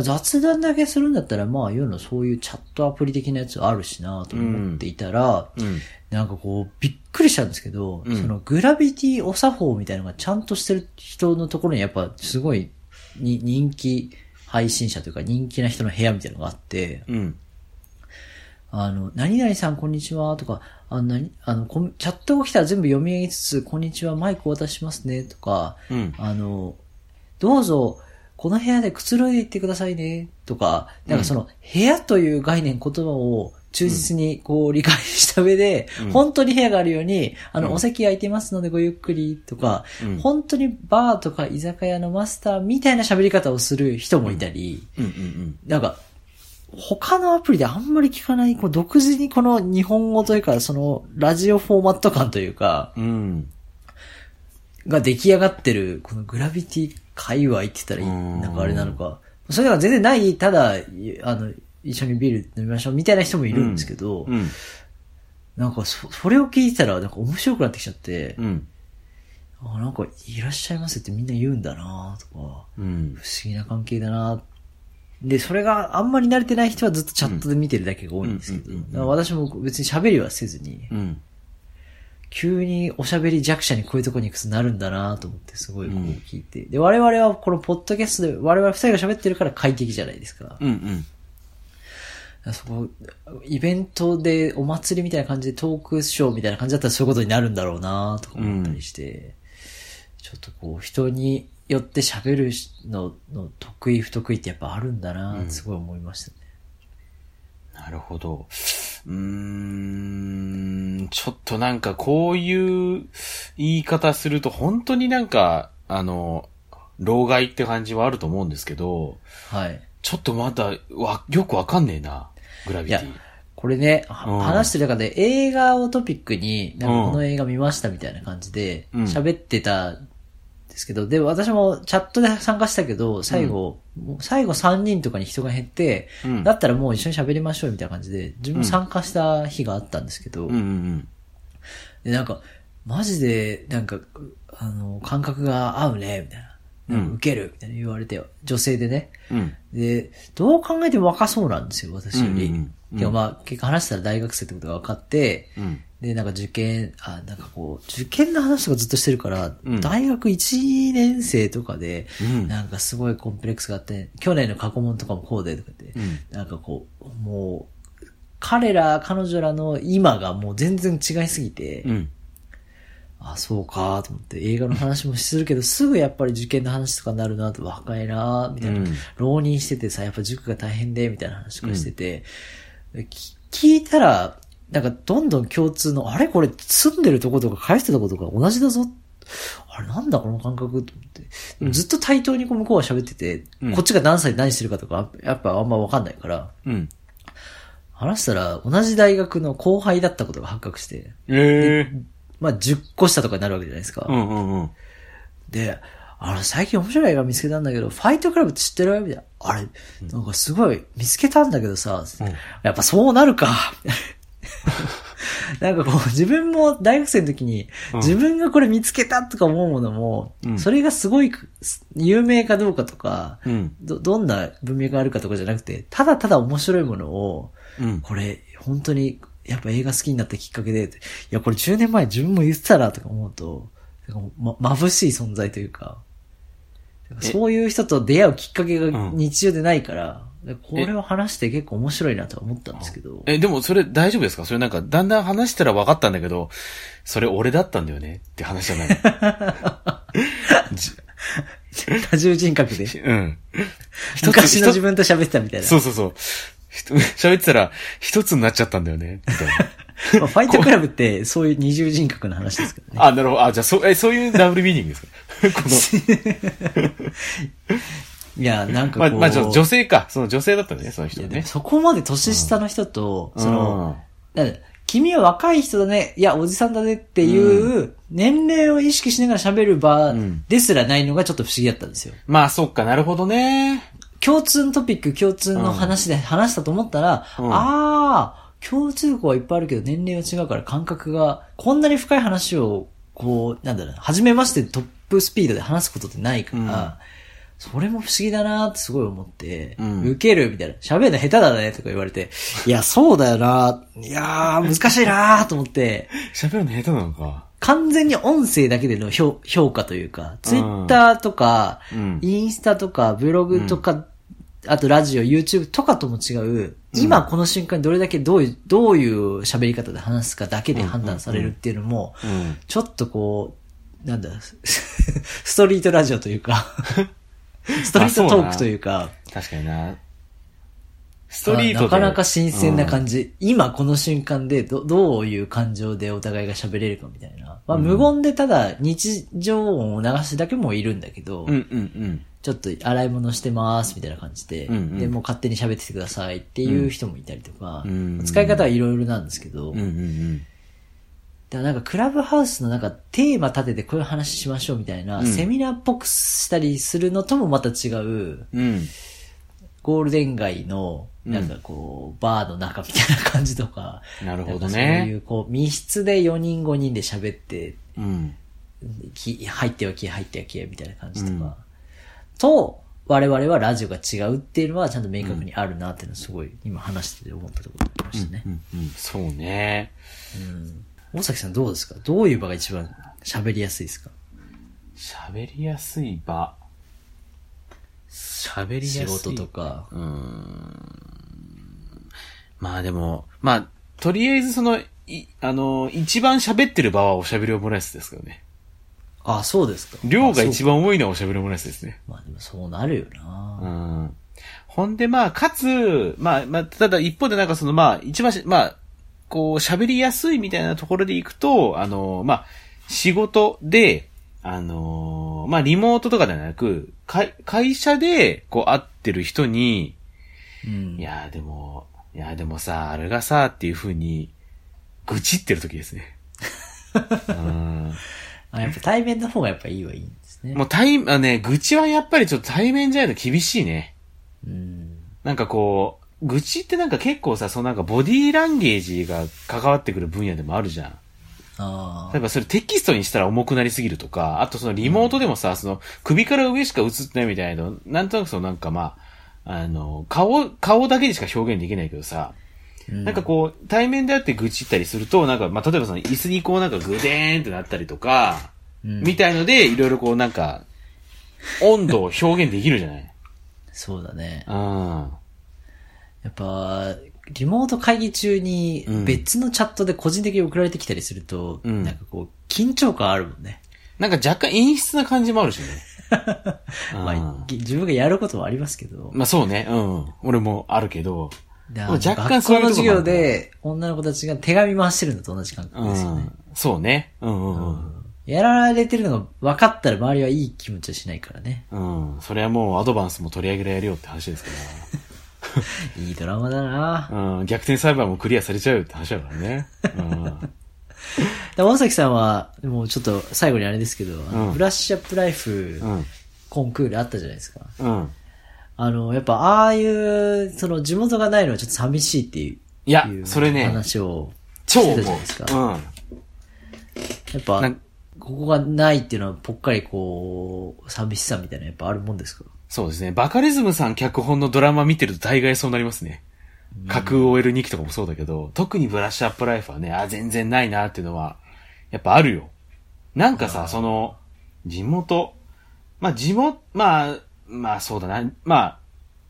雑談だけするんだったら、まあ、世のそういうチャットアプリ的なやつあるしなと思っていたら、うん。なんかこう、びっくりしたんですけど、うんそのグラビティお作法みたいなのがちゃんとしてる人のところにやっぱすごいに人気配信者というか人気な人の部屋みたいなのがあって、うん。あの、何々さんこんにちはとか、あの、何あの、チャットが来たら全部読み上げつつ、こんにちは、マイクお渡ししますねとか、うん。あの、どうぞ、この部屋でくつろいでいってくださいね、とか、なんかその、部屋という概念、言葉を忠実にこう理解した上で、うん。本当に部屋があるように、あの、うん。お席空いてますのでごゆっくりとか、うん。本当にバーとか居酒屋のマスターみたいな喋り方をする人もいたり。なんか、他のアプリであんまり聞かない、こう独自にこの日本語というか、その、ラジオフォーマット感というか、うん。が出来上がってる、このグラビティ界隈って言ったらいい、うんなんかあれなのか。それが全然ない、ただ、いあの、一緒にビール飲みましょうみたいな人もいるんですけど、うん。なんかそ、それを聞いてたら、なんか面白くなってきちゃって、うん。あなんか、いらっしゃいませってみんな言うんだなとか、うん。不思議な関係だなで、それがあんまり慣れてない人はずっとチャットで見てるだけが多いんですけど、うんうんうんうんだから私も別に喋りはせずに、うん。急におしゃべり弱者にこういうとこに行くとなるんだなと思ってすごいこううん聞いて。で、我々はこのポッドキャストで我々二人が喋ってるから快適じゃないですか。うん。うん。そこ、イベントでお祭りみたいな感じでトークショーみたいな感じだったらそういうことになるんだろうなとか思ったりして、ちょっとこう人によって喋るのの得意不得意ってやっぱあるんだなすごい思いましたね。なるほど。うーん、ちょっとなんかこういう言い方すると本当になんか、あの、老害って感じはあると思うんですけど、はい。ちょっとまだわ、よくわかんねえな、グラビティ。いやここれね、はうん話してる中で映画をトピックに、なんかこの映画見ましたみたいな感じで、うん喋ってたんですけど、で、私もチャットで参加したけど、最後、もう最後3人とかに人が減って、うんだったらもう一緒に喋りましょうみたいな感じで、自分も参加した日があったんですけど、うんうんで、なんか、マジで、なんか、あの、感覚が合うね、みたいな。うん受ける、みたいな言われて、女性でね。うん。うん。で、どう考えても若そうなんですよ、私より。うんうんうんでもまあ、結構話したら大学生ってことが分かって、うん。で、なんか受験、あ、なんかこう、受験の話とかずっとしてるから、うん。大学1年生とかで、うん。なんかすごいコンプレックスがあって、去年の過去問とかもこうで、とか言って、うん。なんかこう、もう、彼ら、彼女らの今がもう全然違いすぎて、うん。あ、そうか、と思って、映画の話もするけど、(laughs) すぐやっぱり受験の話とかになるなと、若いなみたいな、うん。浪人しててさ、やっぱ塾が大変で、みたいな話とかしてて、き聞いたら、なんかどんどん共通の、あれこれ住んでるとことか通ってたことが同じだぞ。あれなんだこの感覚と思って。ずっと対等にこう向こうは喋ってて、うんこっちが何歳で何してるかとか、やっぱあんまわかんないから、うん。話したら同じ大学の後輩だったことが発覚して、ええ。まあ10個下とかになるわけじゃないですか。うんうんうん。で、あの、最近面白い映画見つけたんだけど、ファイトクラブって知ってる？みたいな。あれ、なんかすごい見つけたんだけどさ、やっぱそうなるか。(laughs) なんかこう、自分も大学生の時に、うん自分がこれ見つけたとか思うものも、うんそれがすごい有名かどうかとか、うん。ど、どんな文脈があるかとかじゃなくて、ただただ面白いものを、うん。これ、本当に、やっぱ映画好きになったきっかけで、いや、これ10年前自分も言ってたなとか思うと、なんかま、眩しい存在というか、え？そういう人と出会うきっかけがうん日常でないから、でこれを話して結構面白いなとは思ったんですけど、え、でもそれ大丈夫ですか？それなんか、だんだん話したら分かったんだけど、それ俺だったんだよねって話じゃない (laughs) じ多重人格で、うん。昔の自分と喋ってたみたいな。そうそうそう。喋ってたら、一つになっちゃったんだよね、みたいな。まあファイトクラブってそういう二重人格の話ですけどね。あ、なるほど。あ、じゃあ、そう、え、そういうダブルミーニングですか？(laughs) この、(laughs) いや、なんかこう、まあ、まあ、じゃあ女性か。その女性だったんだね、その人いやでもね。そこまで年下の人と、うんその、なんだ君は若い人だね、いや、おじさんだねっていう、年齢を意識しながら喋る場うんですらないのがちょっと不思議だったんですよ。まあ、そっか、なるほどね。共通のトピック、共通の話で話したと思ったら、うんああ、共通項はいっぱいあるけど年齢は違うから感覚が、こんなに深い話を、こう、なんだろうな、初めましてトップスピードで話すことってないから、それも不思議だなってすごい思って、うん。受けるみたいな、喋るの下手だねとか言われて、いや、そうだよな。いやー、難しいなーと思って、(laughs) 喋るの下手なのか。完全に音声だけでの評評価というか、ツイッターとか、うん。インスタとか、ブログとか、あとラジオ、YouTube とかとも違う、今この瞬間にどれだけどういう、どういう喋り方で話すかだけで判断されるっていうのも、うん。ちょっとこう、なんだ、(laughs) ストリートラジオというか、(laughs) (laughs) ストリートトークというか、確かにな。ストリートでなかなか新鮮な感じ。今この瞬間でど、どういう感情でお互いが喋れるかみたいな。まあ、無言でただ日常音を流すだけもいるんだけど、うんうんうん。ちょっと洗い物してますみたいな感じで、うんうんで、もう勝手に喋っててくださいっていう人もいたりとか、うん使い方はいろいろなんですけど、うんうんうん。だからなんかクラブハウスのなんかテーマ立ててこういう話しましょうみたいな、うんセミナーっぽくしたりするのともまた違う、うん。ゴールデン街の、なんかこう、バーの中みたいな感じとか、なるほどなんかそういね。う、こう、密室で4人5人で喋って、うん。き入っては消え、入っては消え、みたいな感じとか。うんと、我々はラジオが違うっていうのはちゃんと明確にあるなっていうのはすごい、今話してて思ったところがありましたねう。んうん。そうね。大崎さんどうですか？どういう場が一番喋りやすいですか？喋りやすい場。喋りやすい。仕事とか。まあでも、まあ、とりあえずその、い、あの、一番喋ってる場はおしゃべりオムライスですけどね。あ、そうですか。量が一番。番多いのはおしゃべりオムライスですね。まあでもそうなるような、ん。ほんでまあ、かつ、まあ、まあ、ただ一方でなんかそのまあ、一番し、まあ、こう、喋りやすいみたいなところでいくと、あの、まあ、仕事で、あの、まあ、リモートとかではなく、会会社で、こう、会ってる人に、うん。いやーでも、いや、でもさ、あれがさ、っていう風に、愚痴ってる時ですね。(laughs) うんあやっぱ対面の方がやっぱいいはいいんですね。もう対、あね、愚痴はやっぱりちょっと対面じゃないと厳しいね。うん。なんかこう、愚痴ってなんか結構さ、そのなんかボディーランゲージが関わってくる分野でもあるじゃん。あ例えばそれテキストにしたら重くなりすぎるとか、あとそのリモートでもさ、その首から上しか映ってないみたいなの、なんとなくそのなんかまあ、あの、顔、顔だけでしか表現できないけどさ、あ。なんかこう、対面であって愚痴ったりすると、なんか、まあ、例えばその椅子にこうなんかグデーンってなったりとか、うんみたいので、いろいろこうなんか、温度を表現できるじゃないそうだね。うん。やっぱ、リモート会議中にうん別のチャットで個人的に送られてきたりすると、うんなんかこう、緊張感あるもんね。なんか若干陰湿な感じもあるしね。(laughs) うんまあ、自分がやることもありますけど。まあそうね、うん。俺もあるけど、でも若干学そうの授業で女の子たちが手紙回してるのと同じ感覚うですよね。ん。そうね。うんうんうん。やられてるのが分かったら周りはいい気持ちはしないからね。うん。それはもうアドバンスも取り上げられるよって話ですか (laughs) (laughs) いいドラマだなら。うん。逆転裁判もクリアされちゃうって話だからね。うん。(laughs) で大崎さんは、もうちょっと最後にあれですけど、うんブラッシュアップライフうん。コンクールあったじゃないですか。うん。あの、やっぱああいう、その地元がないのはちょっと寂しいっていう。いやそれね話をしてたじゃないですか。う。うん。やっぱここがないっていうのはぽっかりこう、寂しさみたいなのやっぱあるもんですか？そうですね。バカリズムさん脚本のドラマ見てると大概そうなりますね。架空 OL2 期とかもそうだけど、特にブラッシュアップライフはね、あ、全然ないなっていうのは、やっぱあるよ。なんかさ、その、地元、まあ地元、まあ、まあそうだな、まあ、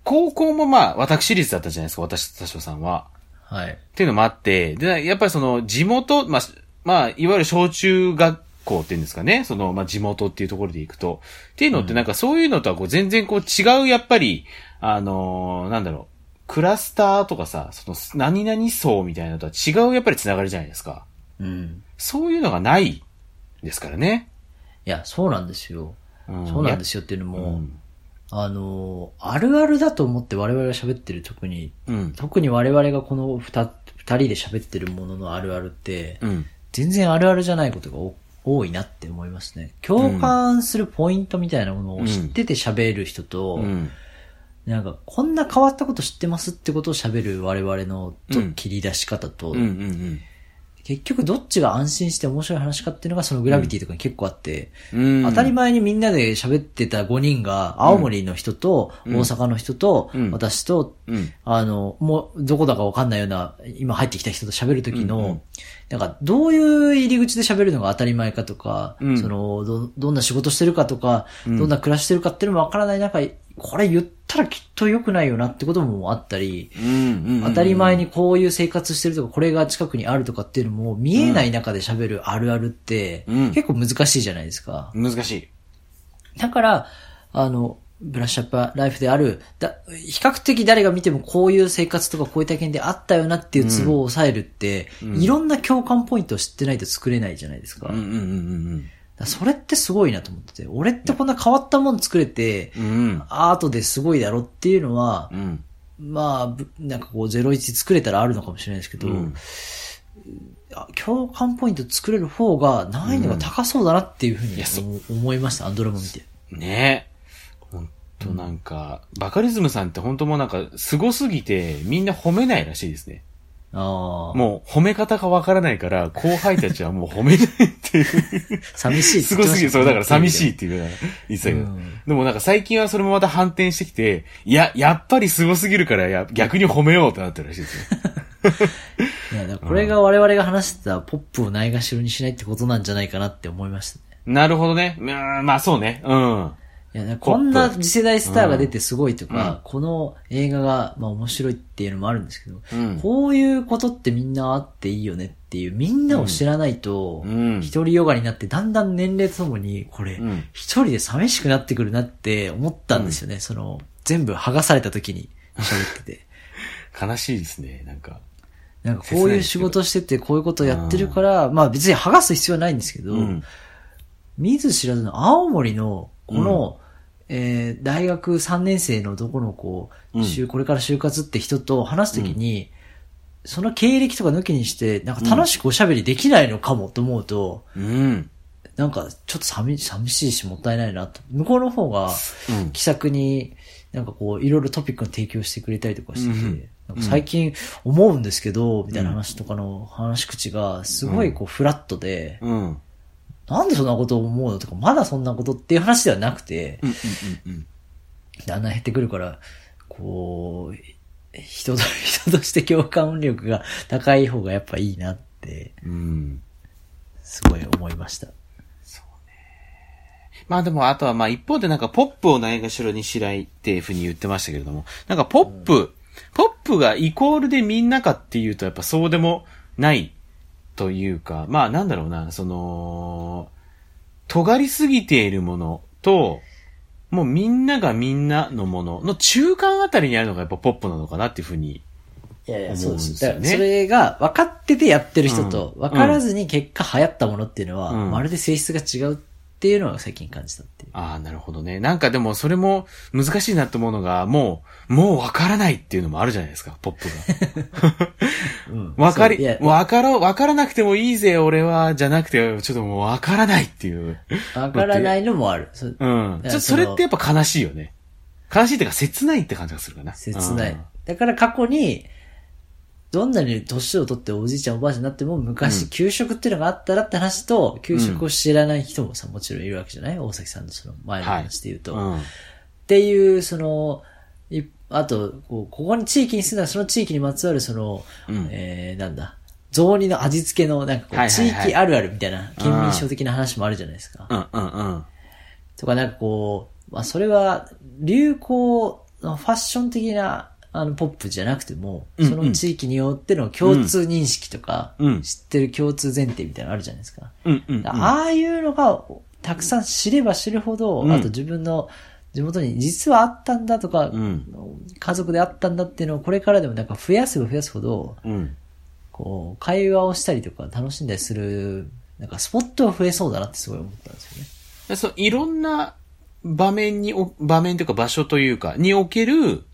高校もまあ私立だったじゃないですか、私と田代さんは。はい。っていうのもあって、で、やっぱりその地元、まあ、まあ、いわゆる小中学校っていうんですかね、その、まあ、地元っていうところで行くと。っていうのってなんかそういうのとはこう全然こう違う、やっぱり、あのーなんだろう、クラスターとかさ、その、何々層みたいなのとは違うやっぱりつながりじゃないですか。うん。そういうのがないですからね。いや、そうなんですよ。うんそうなんですよっていうのも、うん。あの、あるあるだと思って我々が喋ってる特に、うん。特に我々がこの二二人で喋ってるもののあるあるって、うん。全然あるあるじゃないことがお多いなって思いますね。共感するポイントみたいなものを知ってて喋る人と、うん。なんか、こんな変わったこと知ってますってことを喋る我々の切り出し方と。結局どっちが安心して面白い話かっていうのがそのグラビティとかに結構あって、うん。当たり前にみんなで喋ってた5人が、青森の人と、うん。大阪の人と、うん。私と、うん。あの、もう、どこだかわかんないような、今入ってきた人と喋るときの、うんうん。なんか、どういう入り口で喋るのが当たり前かとか、うん。その、ど、どんな仕事してるかとか、うん。どんな暮らしてるかっていうのもわからない中、これ言ったらきっと良くないよなってこともあったり、うん。当たり前にこういう生活してるとか、これが近くにあるとかっていうのも見えない中で喋るあるあるって、うん結構難しいじゃないですか。難しい。だから、あの、ブラッシュアップライフである、だ比較的誰が見てもこういう生活とかこういう体験であったよなっていうツボを抑えるって、うんいろんな共感ポイントを知ってないと作れないじゃないですか。うん。うん。うん。だからそれってすごいなと思ってて、俺ってこんな変わったもの作れて、うん。うん。アートですごいだろっていうのは、うん。まあ、ぶなんかこう01作れたらあるのかもしれないですけど、うんあ共感ポイント作れる方が難易度が高そうだなっていうふうに思思いました、あのドラマ見て。ねえ。ほんとなんか、バカリズムさんって本当もうなんか、凄すぎて、みんな褒めないらしいですね。ああ。もう、褒め方がわからないから、後輩たちはもう褒めないっていう。(laughs) 寂しいすごすぎる。そう、だから寂しいっていうか言ってたけど。うんでもなんか最近はそれもまた反転してきて、いや、やっぱりすごすぎるから、や逆に褒めようってなってるらしいですね。(laughs) いや、これが我々が話してたポップをないがしろにしないってことなんじゃないかなって思いましたね。なるほどね。まあそうね。うん。いや、こんな次世代スターが出てすごいとか、この映画がまあ面白いっていうのもあるんですけど、うん。こういうことってみんなあっていいよねっていう、みんなを知らないと、うん一人ヨガになってだんだん年齢とともに、これうん、一人で寂しくなってくるなって思ったんですよね。その、全部剥がされた時に喋ってて。(laughs) 悲しいですね。なんか。なんかこういう仕事してて、こういうことをやってるから、まあ別に剥がす必要はないんですけど、うん。見ず知らずの青森の、この、えー大学3年生の男の子、うん就これから就活って人と話すときに、その経歴とか抜きにして、なんか楽しくおしゃべりできないのかもと思うと、うん。なんかちょっと寂寂しいしもったいないなと。向こうの方がうん気さくに、なんかこう、いろいろトピックの提供してくれたりとかしてて、うんなんか最近思うんですけど、みたいな話とかの話し口が、すごいこう、フラットで、うん。なんでそんなことを思うのとか、まだそんなことっていう話ではなくて、うん。うん。うん。だんだん減ってくるから、こう、人と、(laughs) 人として共感力が高い方がやっぱいいなって、うん。すごい思いました。まあでも、あとはまあ一方でなんかポップをないがしろにしないっていうふうに言ってましたけれども、なんかポップ、ポップがイコールでみんなかっていうとやっぱそうでもないというか、まあなんだろうな、その、尖りすぎているものと、もうみんながみんなのものの中間あたりにあるのがやっぱポップなのかなっていうふうに。いやいや、思そううんです。だからそれが分かっててやってる人と、うん分からずに結果流行ったものっていうのは、うんまるで性質が違うっていうのが最近感じたっていう。ああ、なるほどね。なんかでもそれも難しいなと思うのが、もう、もうわからないっていうのもあるじゃないですか、ポップが。(laughs) うんわかりわから、わからなくてもいいぜ、俺は、じゃなくて、ちょっともうわからないっていう。分からないのもある。そうん。ちょそれってやっぱ悲しいよね。悲しいっていうか切ないって感じがするかな。切ないうん。だから過去に、どんなに年を取っておじいちゃんおばあちゃんになっても、昔給食っていうのがあったらって話と、給食を知らない人もさ、もちろんいるわけじゃない？大崎さんのその前の話で言うと。うん。っていう、その、いあと、こうここに地域に住んだらその地域にまつわるその、うんえー、なんだ、雑煮の味付けの、なんかこう、地はいはいはい域あるあるみたいな、県民賞的な話もあるじゃないですか。うん、うん、うん。とかなんかこう、まあそれは流行のファッション的なあのポップじゃなくても、うんうんその地域によっての共通認識とか、うん知ってる共通前提みたいなのあるじゃないですか。うん、うん。うんああいうのがたくさん知れば知るほど、うんあと自分の地元に実はあったんだとか、うん家族であったんだっていうのをこれからでもなんか増やせば増やすほど、うん。こう、会話をしたりとか楽しんだりする、なんかスポットが増えそうだなってすごい思ったんですよね。でそういろんな場面にお、場面というか場所というか、における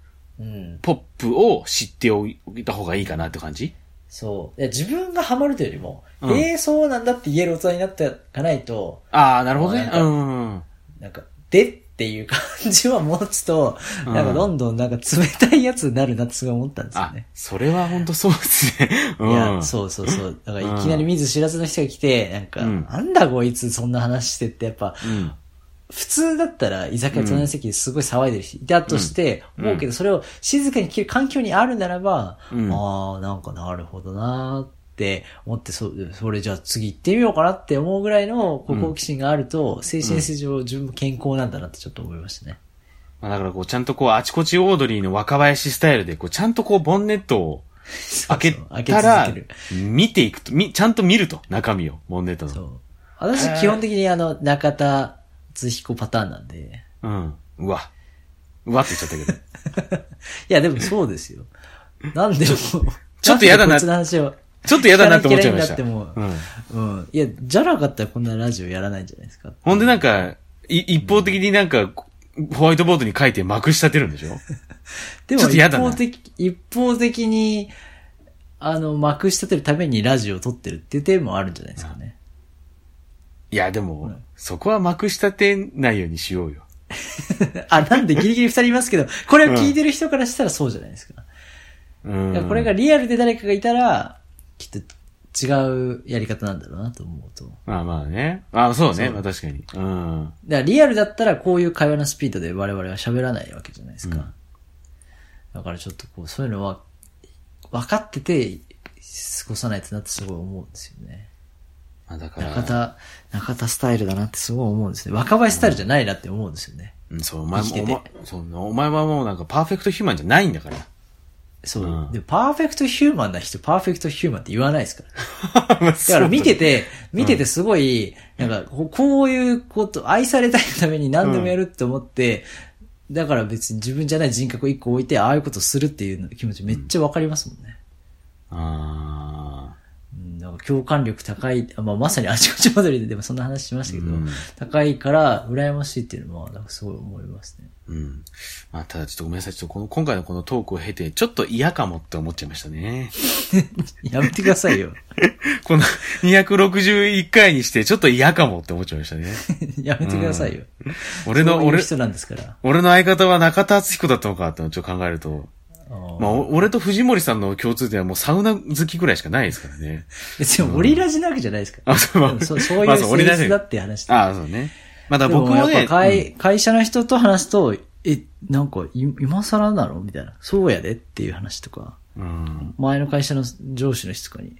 うん。ポップを知っておいた方がいいかなって感じ？そう。いや自分がハマるというよりも、うんええそうなんだって言える大人になっていかないと、ああ、なるほどね。なんん。なんか、でっていう感じは持つと、うんなんかどんどんなんか冷たいやつになるなってすごい思ったんですよあね。、それは本当そうですね。うん。いや、そうそうそう。だからいきなり見ず知らずの人が来て、なんか、うんなんだこいつそんな話してってやっぱ、うん。普通だったら居酒屋隣の席ですごい騒いでる人いたとして、うん思うけど、それを静かに聞ける環境にあるならば、うんああ、なんかなるほどなーって思って、そそれじゃあ次行ってみようかなって思うぐらいの好奇心があると、精神衛生上自分も健康なんだなってちょっと思いましたね。まあだからこう、ちゃんとこう、あちこちオードリーの若林スタイルで、こう、ちゃんとこう、ボンネットを開けたら続ける、見ていくと、み、ちゃんと見ると、中身を、ボンネットの。そう。私基本的にあの、中田敦彦パターンなんで。うん。うわ。うわって言っちゃったけど。(laughs) いや、でもそうですよ。なんでも、(laughs) ちょっと嫌だなんでこいつの話を。ちょっと嫌だなって思っちゃいました。ってうん。もう、うん。いや、じゃなかったらこんなラジオやらないんじゃないですか。ほんでなんか、い一方的になんか、ホワイトボードに書いてまくし立てるんでしょ？(laughs) でも一方的、一方的に、あの、まくし立てるためにラジオを撮ってるっていう点もあるんじゃないですかね。いや、でも、そこはまくし立てないようにしようよ。(laughs) あ、なんでギリギリ二人いますけど、これを聞いてる人からしたらそうじゃないですか。うん。これがリアルで誰かがいたら、きっと違うやり方なんだろうなと思うと。だかまあまあね。ああ、そうね。まあ確かに。うん。らリアルだったらこういう会話のスピードで我々は喋らないわけじゃないですか。うんだからちょっとこう、そういうのは、分かってて、過ごさないとなってすごい思うんですよね。まあだから。中田、中田スタイルだなってすごい思うんですね。若林スタイルじゃないなって思うんですよね。うん、そう、お前もててお前、そうお前はもうなんかパーフェクトヒューマンじゃないんだから。そう。うんで、パーフェクトヒューマンな人、パーフェクトヒューマンって言わないですから。(laughs) だだから見て、て、見ててすごい、なんか、ここういうこと、愛されたいがために何でもやるって思って、だから別に自分じゃない人格を一個置いて、ああいうことするっていうの気持ちめっちゃわかりますもんね。あうんなんか共感力高い、あまあ、まさに (laughs) あちこち戻りででもそんな話しましたけど、うん高いから羨ましいっていうのは、なんかすごい思いますね。うん。まあ、ただちょっとごめんなさい。ちょっとこの、今回のこのトークを経て、ちょっと嫌かもって思っちゃいましたね。(laughs) やめてくださいよ。(laughs) この261回にして、ちょっと嫌かもって思っちゃいましたね。やめてくださいよ。俺の、俺、そうんですから。俺の相方は中田敦彦だったのかってちょっと考えると、まあ、お俺と藤森さんの共通点はもうサウナ好きぐらいしかないですからね。(laughs) 別にオリラジなわけじゃないですから。あ、そう、まあ、そうそういう性質だって話で。ああ、そうね。まだ僕もね、ぱ会,、会社の人と話すと、え、なんか、い今更なの？みたいな。そうやでっていう話とか、うん、うん前の会社の上司の人とかに。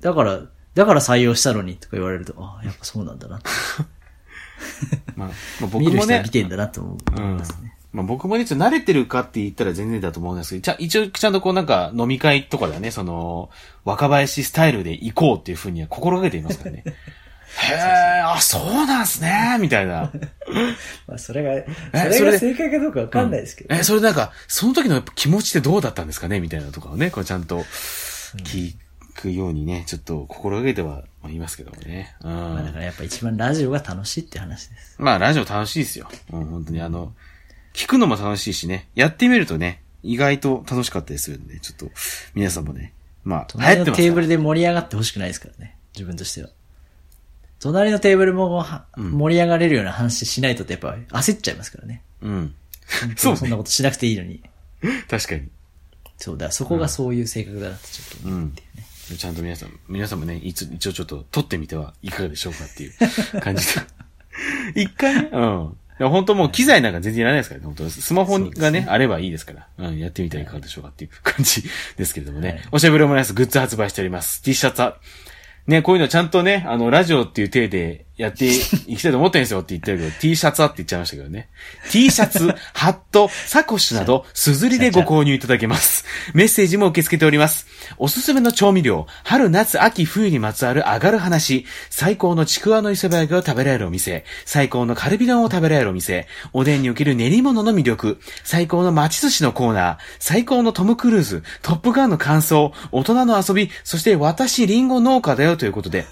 だから、だから採用したのにとか言われると、ああ、やっぱそうなんだな。(laughs) まあ、まあ、僕見るもね人は見、てんだなと思うんいますね。。まあ僕もね、ちょっと慣れてるかって言ったら全然だと思うんですけど、ちゃ一応ちゃんとこうなんか飲み会とかではね、その、若林スタイルで行こうっていうふうには心がけていますからね。(laughs) へえ、あ、そうなんすね、みたいな。(laughs) まあ、それが、えそれが正解かどうかわかんないですけど。え、それなんか、その時の気持ちってどうだったんですかねみたいなとかをね、こうちゃんと聞くようにね、ちょっと心がけてはいますけどもね。うん。まあ、だからやっぱ一番ラジオが楽しいって話です。まあ、ラジオ楽しいですよ。うん、本当にあの、聞くのも楽しいしね、やってみるとね、意外と楽しかったりするんで、ちょっと、皆さんもね、まあ、流隣の行ってますからテーブルで盛り上がってほしくないですからね。自分としては。隣のテーブルもは盛り上がれるような話しないとってやっぱ焦っちゃいますからね。うん。そうねそんなことしなくていいのに。確かに。そうだ、そこがそういう性格だなってちょっと思うっていうね。ちゃんと皆さん、皆さんもね、一応ちょっと撮ってみてはいかがでしょうかっていう感じで。(laughs) 一回ね、うん。いや本当もう機材なんか全然いらないですからね。本当スマホがね、あればいいですから。うん、やってみてはいかがでしょうかっていう感じですけれどもね。はいおしゃべりオムライスグッズ発売しております。T シャツは、ね、こういうのちゃんとね、あの、ラジオっていう体でやっていきたいと思ってんですよって言ってるけど、(laughs) T シャツはって言っちゃいましたけどね。T シャツ、(laughs) ハット、サコッシュなど、すずりでご購入いただけます。メッセージも受け付けております。おすすめの調味料、春、夏、秋、冬にまつわる上がる話、最高のちくわの磯辺揚げを食べられるお店、最高のカルビ丼を食べられるお店、おでんにおける練り物の魅力、最高の町寿司のコーナー、最高のトム・クルーズ、トップガンの感想、大人の遊び、そして私リンゴ農家だよということで、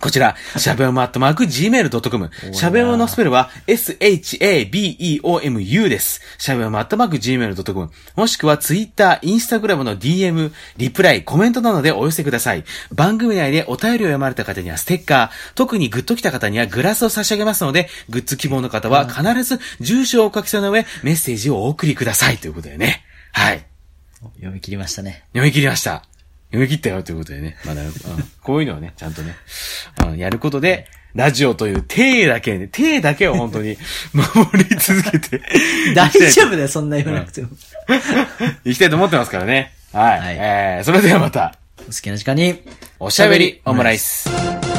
こちら、しゃべおまアットマーク gmail.com。しゃべおのスペルは shabeomu です。しゃべおまアットマーク gmail.com。もしくは Twitter、Instagram の DM、リプライ、コメントなどでお寄せください。番組内でお便りを読まれた方にはステッカー、特にグッと来た方にはグラスを差し上げますので、グッズ希望の方は必ず住所をお書き添えの上、メッセージをお送りくださいということでね。はい。読み切りましたね。読み切りました。読み切ったよということでね。まだ、うん、(laughs) こういうのをね、ちゃんとね、うん、やることで、ラジオという体だけね、体だけを本当に (laughs) 守り続けて大丈夫だよ、そんな言わなくても。いきたいと思ってますからね。はい。はいえー、それではまた、お好きな時間に。おしゃべりオムライス。